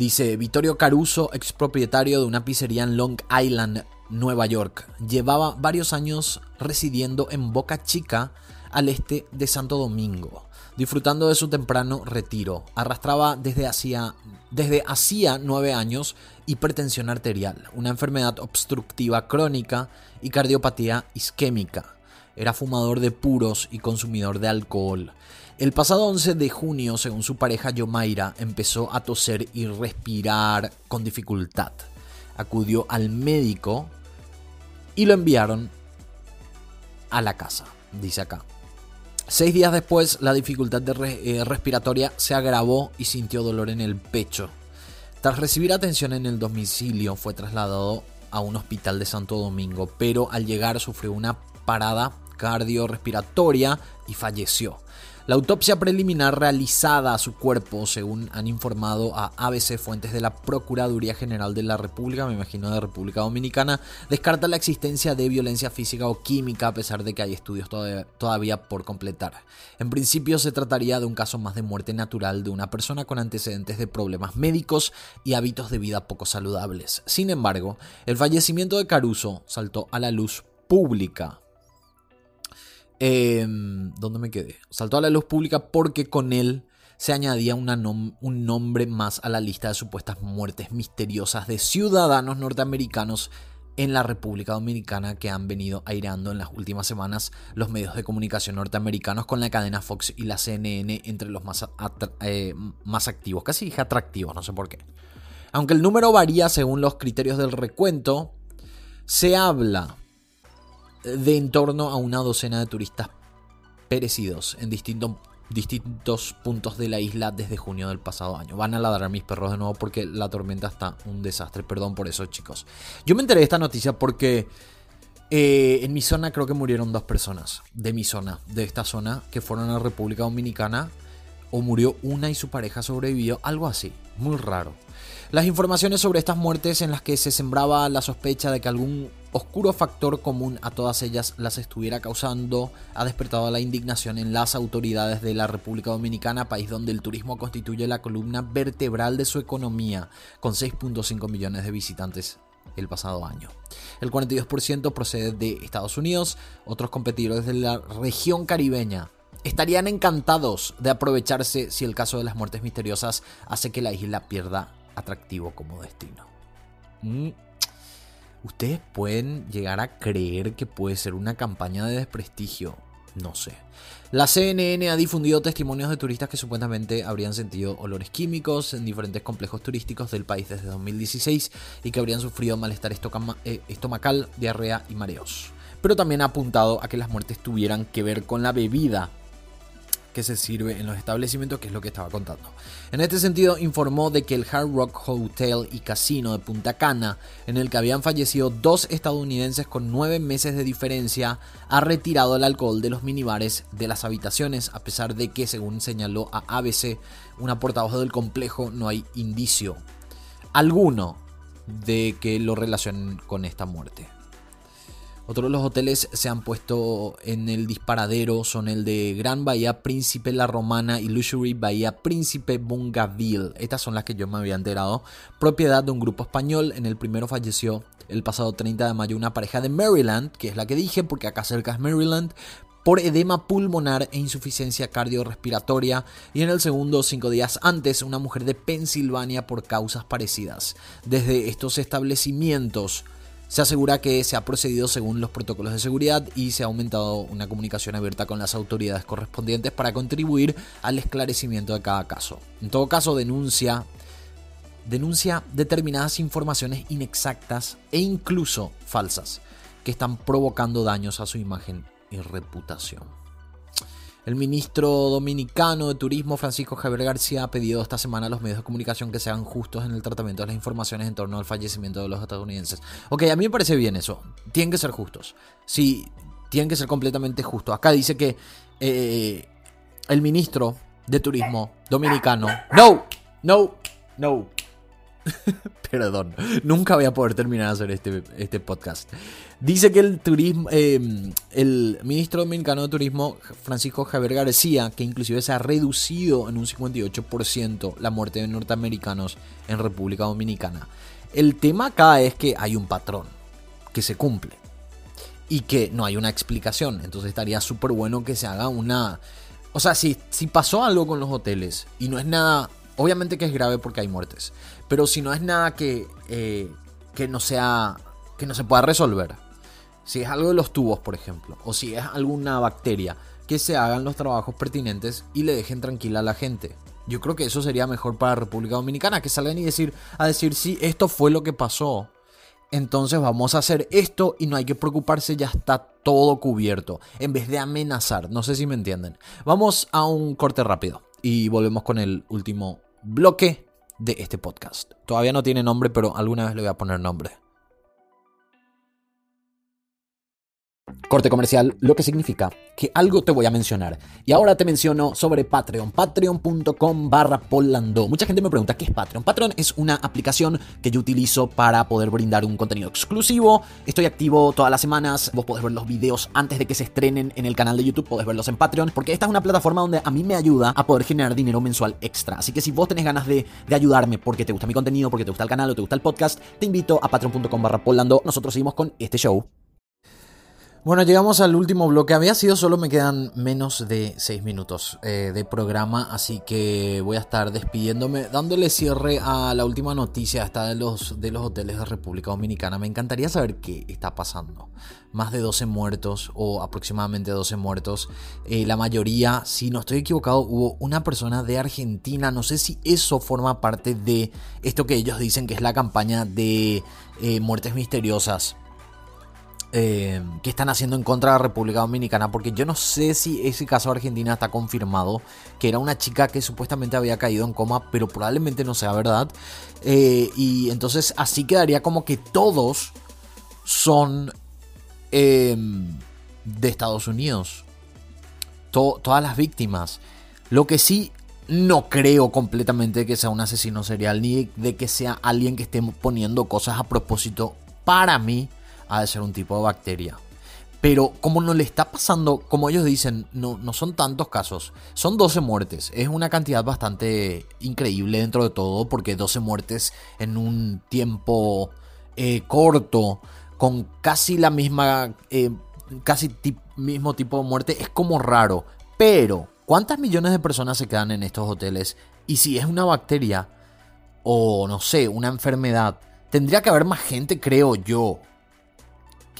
Dice Vittorio Caruso, expropietario de una pizzería en Long Island, Nueva York. Llevaba varios años residiendo en Boca Chica, al este de Santo Domingo disfrutando de su temprano retiro. Arrastraba desde hacía, desde hacía nueve años hipertensión arterial, una enfermedad obstructiva crónica y cardiopatía isquémica. Era fumador de puros y consumidor de alcohol. El pasado 11 de junio, según su pareja Yomaira, empezó a toser y respirar con dificultad. Acudió al médico y lo enviaron a la casa, dice acá. Seis días después, la dificultad eh, respiratoria se agravó y sintió dolor en el pecho. Tras recibir atención en el domicilio, fue trasladado a un hospital de Santo Domingo, pero al llegar sufrió una parada cardiorrespiratoria y falleció. La autopsia preliminar realizada a su cuerpo, según han informado a ABC fuentes de la Procuraduría General de la República, me imagino de República Dominicana, descarta la existencia de violencia física o química a pesar de que hay estudios todavía, por completar. En principio se trataría de un caso más de muerte natural de una persona con antecedentes de problemas médicos y hábitos de vida poco saludables. Sin embargo, el fallecimiento de Caruso saltó a la luz pública Em, ¿Dónde me quedé? Saltó a la luz pública porque con él se añadía un nombre más a la lista de supuestas muertes misteriosas de ciudadanos norteamericanos en la República Dominicana que han venido aireando en las últimas semanas los medios de comunicación norteamericanos con la cadena Fox y la CNN entre los más, eh, más activos, casi dije atractivos, no sé por qué. Aunque el número varía según los criterios del recuento, se habla de en torno a una docena de turistas perecidos en distintos, distintos puntos de la isla desde junio del pasado año. Van a ladrar mis perros de nuevo porque la tormenta está un desastre. Perdón por eso, chicos. Yo me enteré de esta noticia porque eh, en mi zona creo que murieron dos personas. De mi zona, de esta zona, que fueron a la República Dominicana. O murió una y su pareja sobrevivió. Algo así. Muy raro. Las informaciones sobre estas muertes en las que se sembraba la sospecha de que algún oscuro factor común a todas ellas las estuviera causando ha despertado la indignación en las autoridades de la República Dominicana, país donde el turismo constituye la columna vertebral de su economía, con 6.5 millones de visitantes el pasado año. El 42% procede de Estados Unidos, otros competidores de la región caribeña estarían encantados de aprovecharse si el caso de las muertes misteriosas hace que la isla pierda atractivo como destino. Mm. Ustedes pueden llegar a creer que puede ser una campaña de desprestigio. No sé. La CNN ha difundido testimonios de turistas que supuestamente habrían sentido olores químicos en diferentes complejos turísticos del país desde 2016 y que habrían sufrido malestar eh, estomacal, diarrea y mareos. Pero también ha apuntado a que las muertes tuvieran que ver con la bebida que se sirve en los establecimientos, que es lo que estaba contando. En este sentido, informó de que el Hard Rock Hotel y Casino de Punta Cana, en el que habían fallecido dos estadounidenses con nueve meses de diferencia, ha retirado el alcohol de los minibares de las habitaciones, a pesar de que, según señaló a ABC, una portavoz del complejo, no hay indicio alguno de que lo relacionen con esta muerte. Otros de los hoteles se han puesto en el disparadero son el de Gran Bahía Príncipe La Romana y Luxury Bahía Príncipe Bungaville. Estas son las que yo me había enterado. Propiedad de un grupo español. En el primero falleció el pasado 30 de mayo una pareja de Maryland, que es la que dije porque acá cerca es Maryland, por edema pulmonar e insuficiencia cardiorrespiratoria y en el segundo, cinco días antes, una mujer de Pensilvania por causas parecidas. Desde estos establecimientos se asegura que se ha procedido según los protocolos de seguridad y se ha aumentado una comunicación abierta con las autoridades correspondientes para contribuir al esclarecimiento de cada caso. En todo caso, denuncia denuncia determinadas informaciones inexactas e incluso falsas que están provocando daños a su imagen y reputación. El ministro dominicano de Turismo, Francisco Javier García, ha pedido esta semana a los medios de comunicación que sean justos en el tratamiento de las informaciones en torno al fallecimiento de los estadounidenses. Ok, a mí me parece bien eso. Tienen que ser justos. Sí, tienen que ser completamente justos. Acá dice que eh, el ministro de Turismo dominicano... No, no, no. [laughs] Perdón, nunca voy a poder terminar de hacer este, este podcast. Dice que el turismo, em, el ministro dominicano de Turismo, Francisco Javier García, que inclusive se ha reducido en un 58% la muerte de norteamericanos en República Dominicana. El tema acá es que hay un patrón que se cumple y que no hay una explicación. Entonces estaría súper bueno que se haga una... O sea, si, si pasó algo con los hoteles y no es nada Obviamente que es grave porque hay muertes. Pero si no es nada que, eh, que no sea. que no se pueda resolver. Si es algo de los tubos, por ejemplo. O si es alguna bacteria. Que se hagan los trabajos pertinentes y le dejen tranquila a la gente. Yo creo que eso sería mejor para República Dominicana. Que salgan y decir. A decir si esto fue lo que pasó. Entonces vamos a hacer esto y no hay que preocuparse, ya está todo cubierto. En vez de amenazar. No sé si me entienden. Vamos a un corte rápido. Y volvemos con el último bloque de este podcast. Todavía no tiene nombre, pero alguna vez le voy a poner nombre. Corte comercial, lo que significa que algo te voy a mencionar. Y ahora te menciono sobre Patreon, patreon.com barra polando. Mucha gente me pregunta qué es Patreon. Patreon es una aplicación que yo utilizo para poder brindar un contenido exclusivo. Estoy activo todas las semanas. Vos podés ver los videos antes de que se estrenen en el canal de YouTube. Podés verlos en Patreon. Porque esta es una plataforma donde a mí me ayuda a poder generar dinero mensual extra. Así que si vos tenés ganas de, de ayudarme porque te gusta mi contenido, porque te gusta el canal o te gusta el podcast, te invito a patreon.com barra polando. Nosotros seguimos con este show. Bueno, llegamos al último bloque. Había sido solo me quedan menos de 6 minutos eh, de programa, así que voy a estar despidiéndome, dándole cierre a la última noticia hasta de los, de los hoteles de República Dominicana. Me encantaría saber qué está pasando. Más de 12 muertos o aproximadamente 12 muertos. Eh, la mayoría, si no estoy equivocado, hubo una persona de Argentina. No sé si eso forma parte de esto que ellos dicen que es la campaña de eh, muertes misteriosas eh, que están haciendo en contra de la República Dominicana, porque yo no sé si ese caso de Argentina está confirmado, que era una chica que supuestamente había caído en coma, pero probablemente no sea verdad. Eh, y entonces así quedaría como que todos son em, de Estados Unidos. todas las víctimas. Lo que sí no creo completamente que sea un asesino serial, ni de que sea alguien que esté poniendo cosas a propósito. Para mí, ha de ser un tipo de bacteria. Pero como no le está pasando, como ellos dicen, no, no son tantos casos. Son 12 muertes. Es una cantidad bastante increíble dentro de todo, porque 12 muertes en un tiempo eh, corto, con casi la misma, eh, casi mismo tipo de muerte, es como raro. Pero, ¿cuántas millones de personas se quedan en estos hoteles? Y si es una bacteria, o no sé, una enfermedad, tendría que haber más gente, creo yo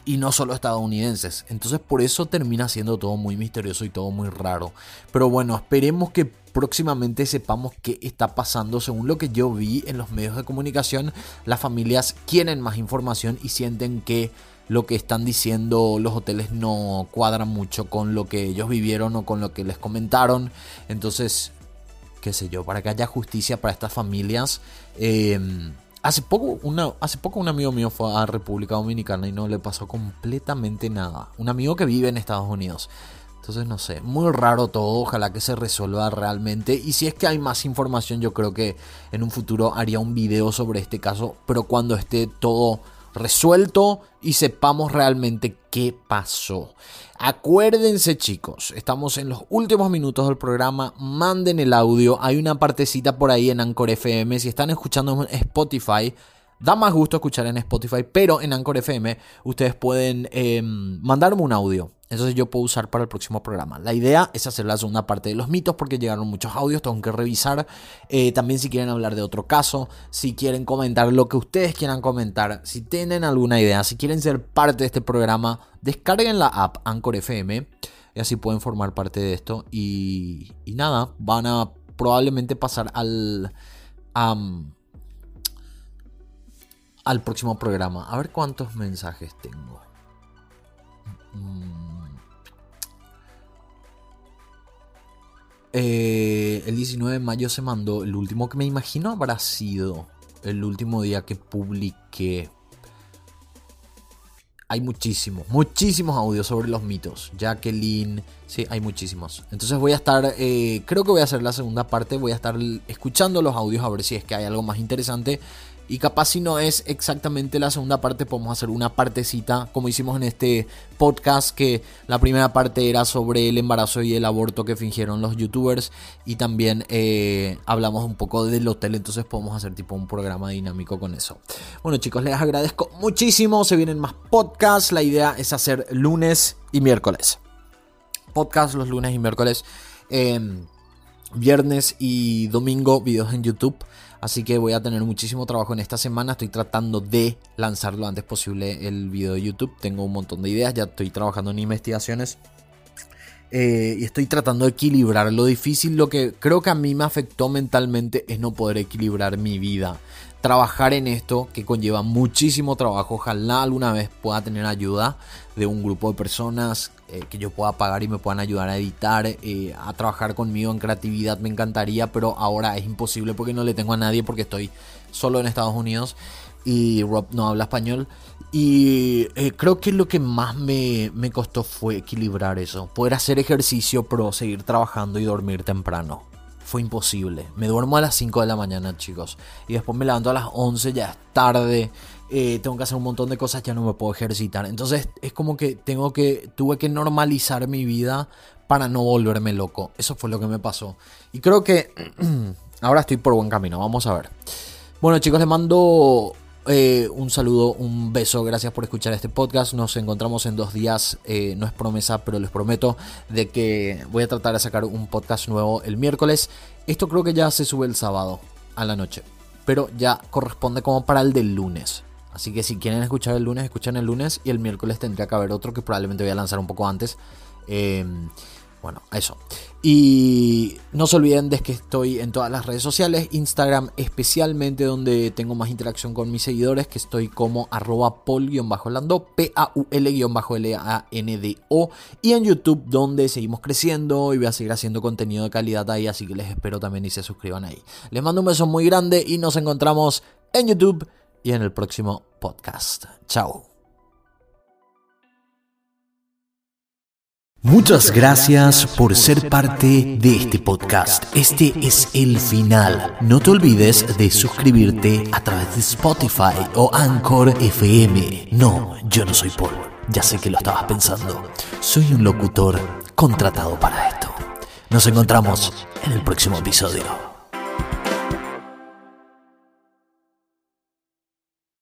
y no solo estadounidenses. Entonces por eso termina siendo todo muy misterioso y todo muy raro. Pero bueno, esperemos que próximamente sepamos qué está pasando. Según lo que yo vi en los medios de comunicación, las familias quieren más información y sienten que lo que están diciendo los hoteles no cuadra mucho con lo que ellos vivieron o con lo que les comentaron. Entonces, qué sé yo, para que haya justicia para estas familias. Eh, Hace poco, hace poco un amigo mío fue a República Dominicana y no le pasó completamente nada. Un amigo que vive en Estados Unidos. Entonces no sé, muy raro todo, ojalá que se resuelva realmente. Y si es que hay más información, yo creo que en un futuro haría un video sobre este caso, pero cuando esté todo resuelto y sepamos realmente qué pasó. Acuérdense chicos, estamos en los últimos minutos del programa, manden el audio, hay una partecita por ahí en Anchor FM, si están escuchando en Spotify, Da más gusto escuchar en Spotify, pero en Anchor FM ustedes pueden em, mandarme un audio. Entonces yo puedo usar para el próximo programa. La idea es hacer la segunda parte de los mitos porque llegaron muchos audios, tengo que revisar. Eh, también si quieren hablar de otro caso, si quieren comentar lo que ustedes quieran comentar, si tienen alguna idea, si quieren ser parte de este programa, descarguen la app Anchor FM y así pueden formar parte de esto. Y, nada, van a probablemente pasar al al próximo programa. A ver cuántos mensajes tengo. Mm. Eh, el 19 de mayo se mandó el último que me imagino habrá sido el último día que publiqué. Hay muchísimos, muchísimos audios sobre los mitos. Jacqueline, sí, hay muchísimos. Entonces voy a estar, eh, creo que voy a hacer la segunda parte. Voy a estar escuchando los audios a ver si es que hay algo más interesante y capaz si no es exactamente la segunda parte, podemos hacer una partecita, como hicimos en este podcast, que la primera parte era sobre el embarazo y el aborto que fingieron los youtubers. Y también eh, hablamos un poco del hotel, entonces podemos hacer tipo un programa dinámico con eso. Bueno chicos, les agradezco muchísimo. Se vienen más podcasts. La idea es hacer lunes y miércoles. Podcast los lunes y miércoles. Em, viernes y domingo videos en YouTube. Así que voy a tener muchísimo trabajo en esta semana. Estoy tratando de lanzar lo antes posible el video de YouTube. Tengo un montón de ideas. Ya estoy trabajando en investigaciones. Eh, y estoy tratando de equilibrar. Lo difícil, lo que creo que a mí me afectó mentalmente es no poder equilibrar mi vida trabajar en esto que conlleva muchísimo trabajo. Ojalá alguna vez pueda tener ayuda de un grupo de personas eh, que yo pueda pagar y me puedan ayudar a editar, eh, a trabajar conmigo en creatividad. Me encantaría, pero ahora es imposible porque no le tengo a nadie porque estoy solo en Estados Unidos y Rob no habla español. Y eh, creo que lo que más me, me costó fue equilibrar eso. Poder hacer ejercicio, pero seguir trabajando y dormir temprano. Fue imposible. Me duermo a las 5 de la mañana, chicos. Y después me levanto a las 11, ya es tarde. Eh, tengo que hacer un montón de cosas, ya no me puedo ejercitar. Entonces es como que tengo que, tuve que normalizar mi vida para no volverme loco. Eso fue lo que me pasó. Y creo que [clears throat] ahora estoy por buen camino. Vamos a ver. Bueno, chicos, les mando eh, un saludo, un beso, gracias por escuchar este podcast. Nos encontramos en dos días, eh, no es promesa, pero les prometo de que voy a tratar de sacar un podcast nuevo el miércoles. Esto creo que ya se sube el sábado a la noche, pero ya corresponde como para el del lunes. Así que si quieren escuchar el lunes, escuchan el lunes y el miércoles tendría que haber otro que probablemente voy a lanzar un poco antes. Eh, bueno, eso. Y no se olviden de que estoy en todas las redes sociales, Instagram especialmente donde tengo más interacción con mis seguidores, que estoy como arroba pol-lando, P-A-U-L-L-A-N-D-O, y en YouTube donde seguimos creciendo y voy a seguir haciendo contenido de calidad ahí, así que les espero también y se suscriban ahí. Les mando un beso muy grande y nos encontramos en YouTube y en el próximo podcast. Chao. Muchas gracias por ser parte de este podcast. Este es el final. No te olvides de suscribirte a través de Spotify o Anchor FM. No, yo no soy Paul. Ya sé que lo estabas pensando. Soy un locutor contratado para esto. Nos encontramos en el próximo episodio.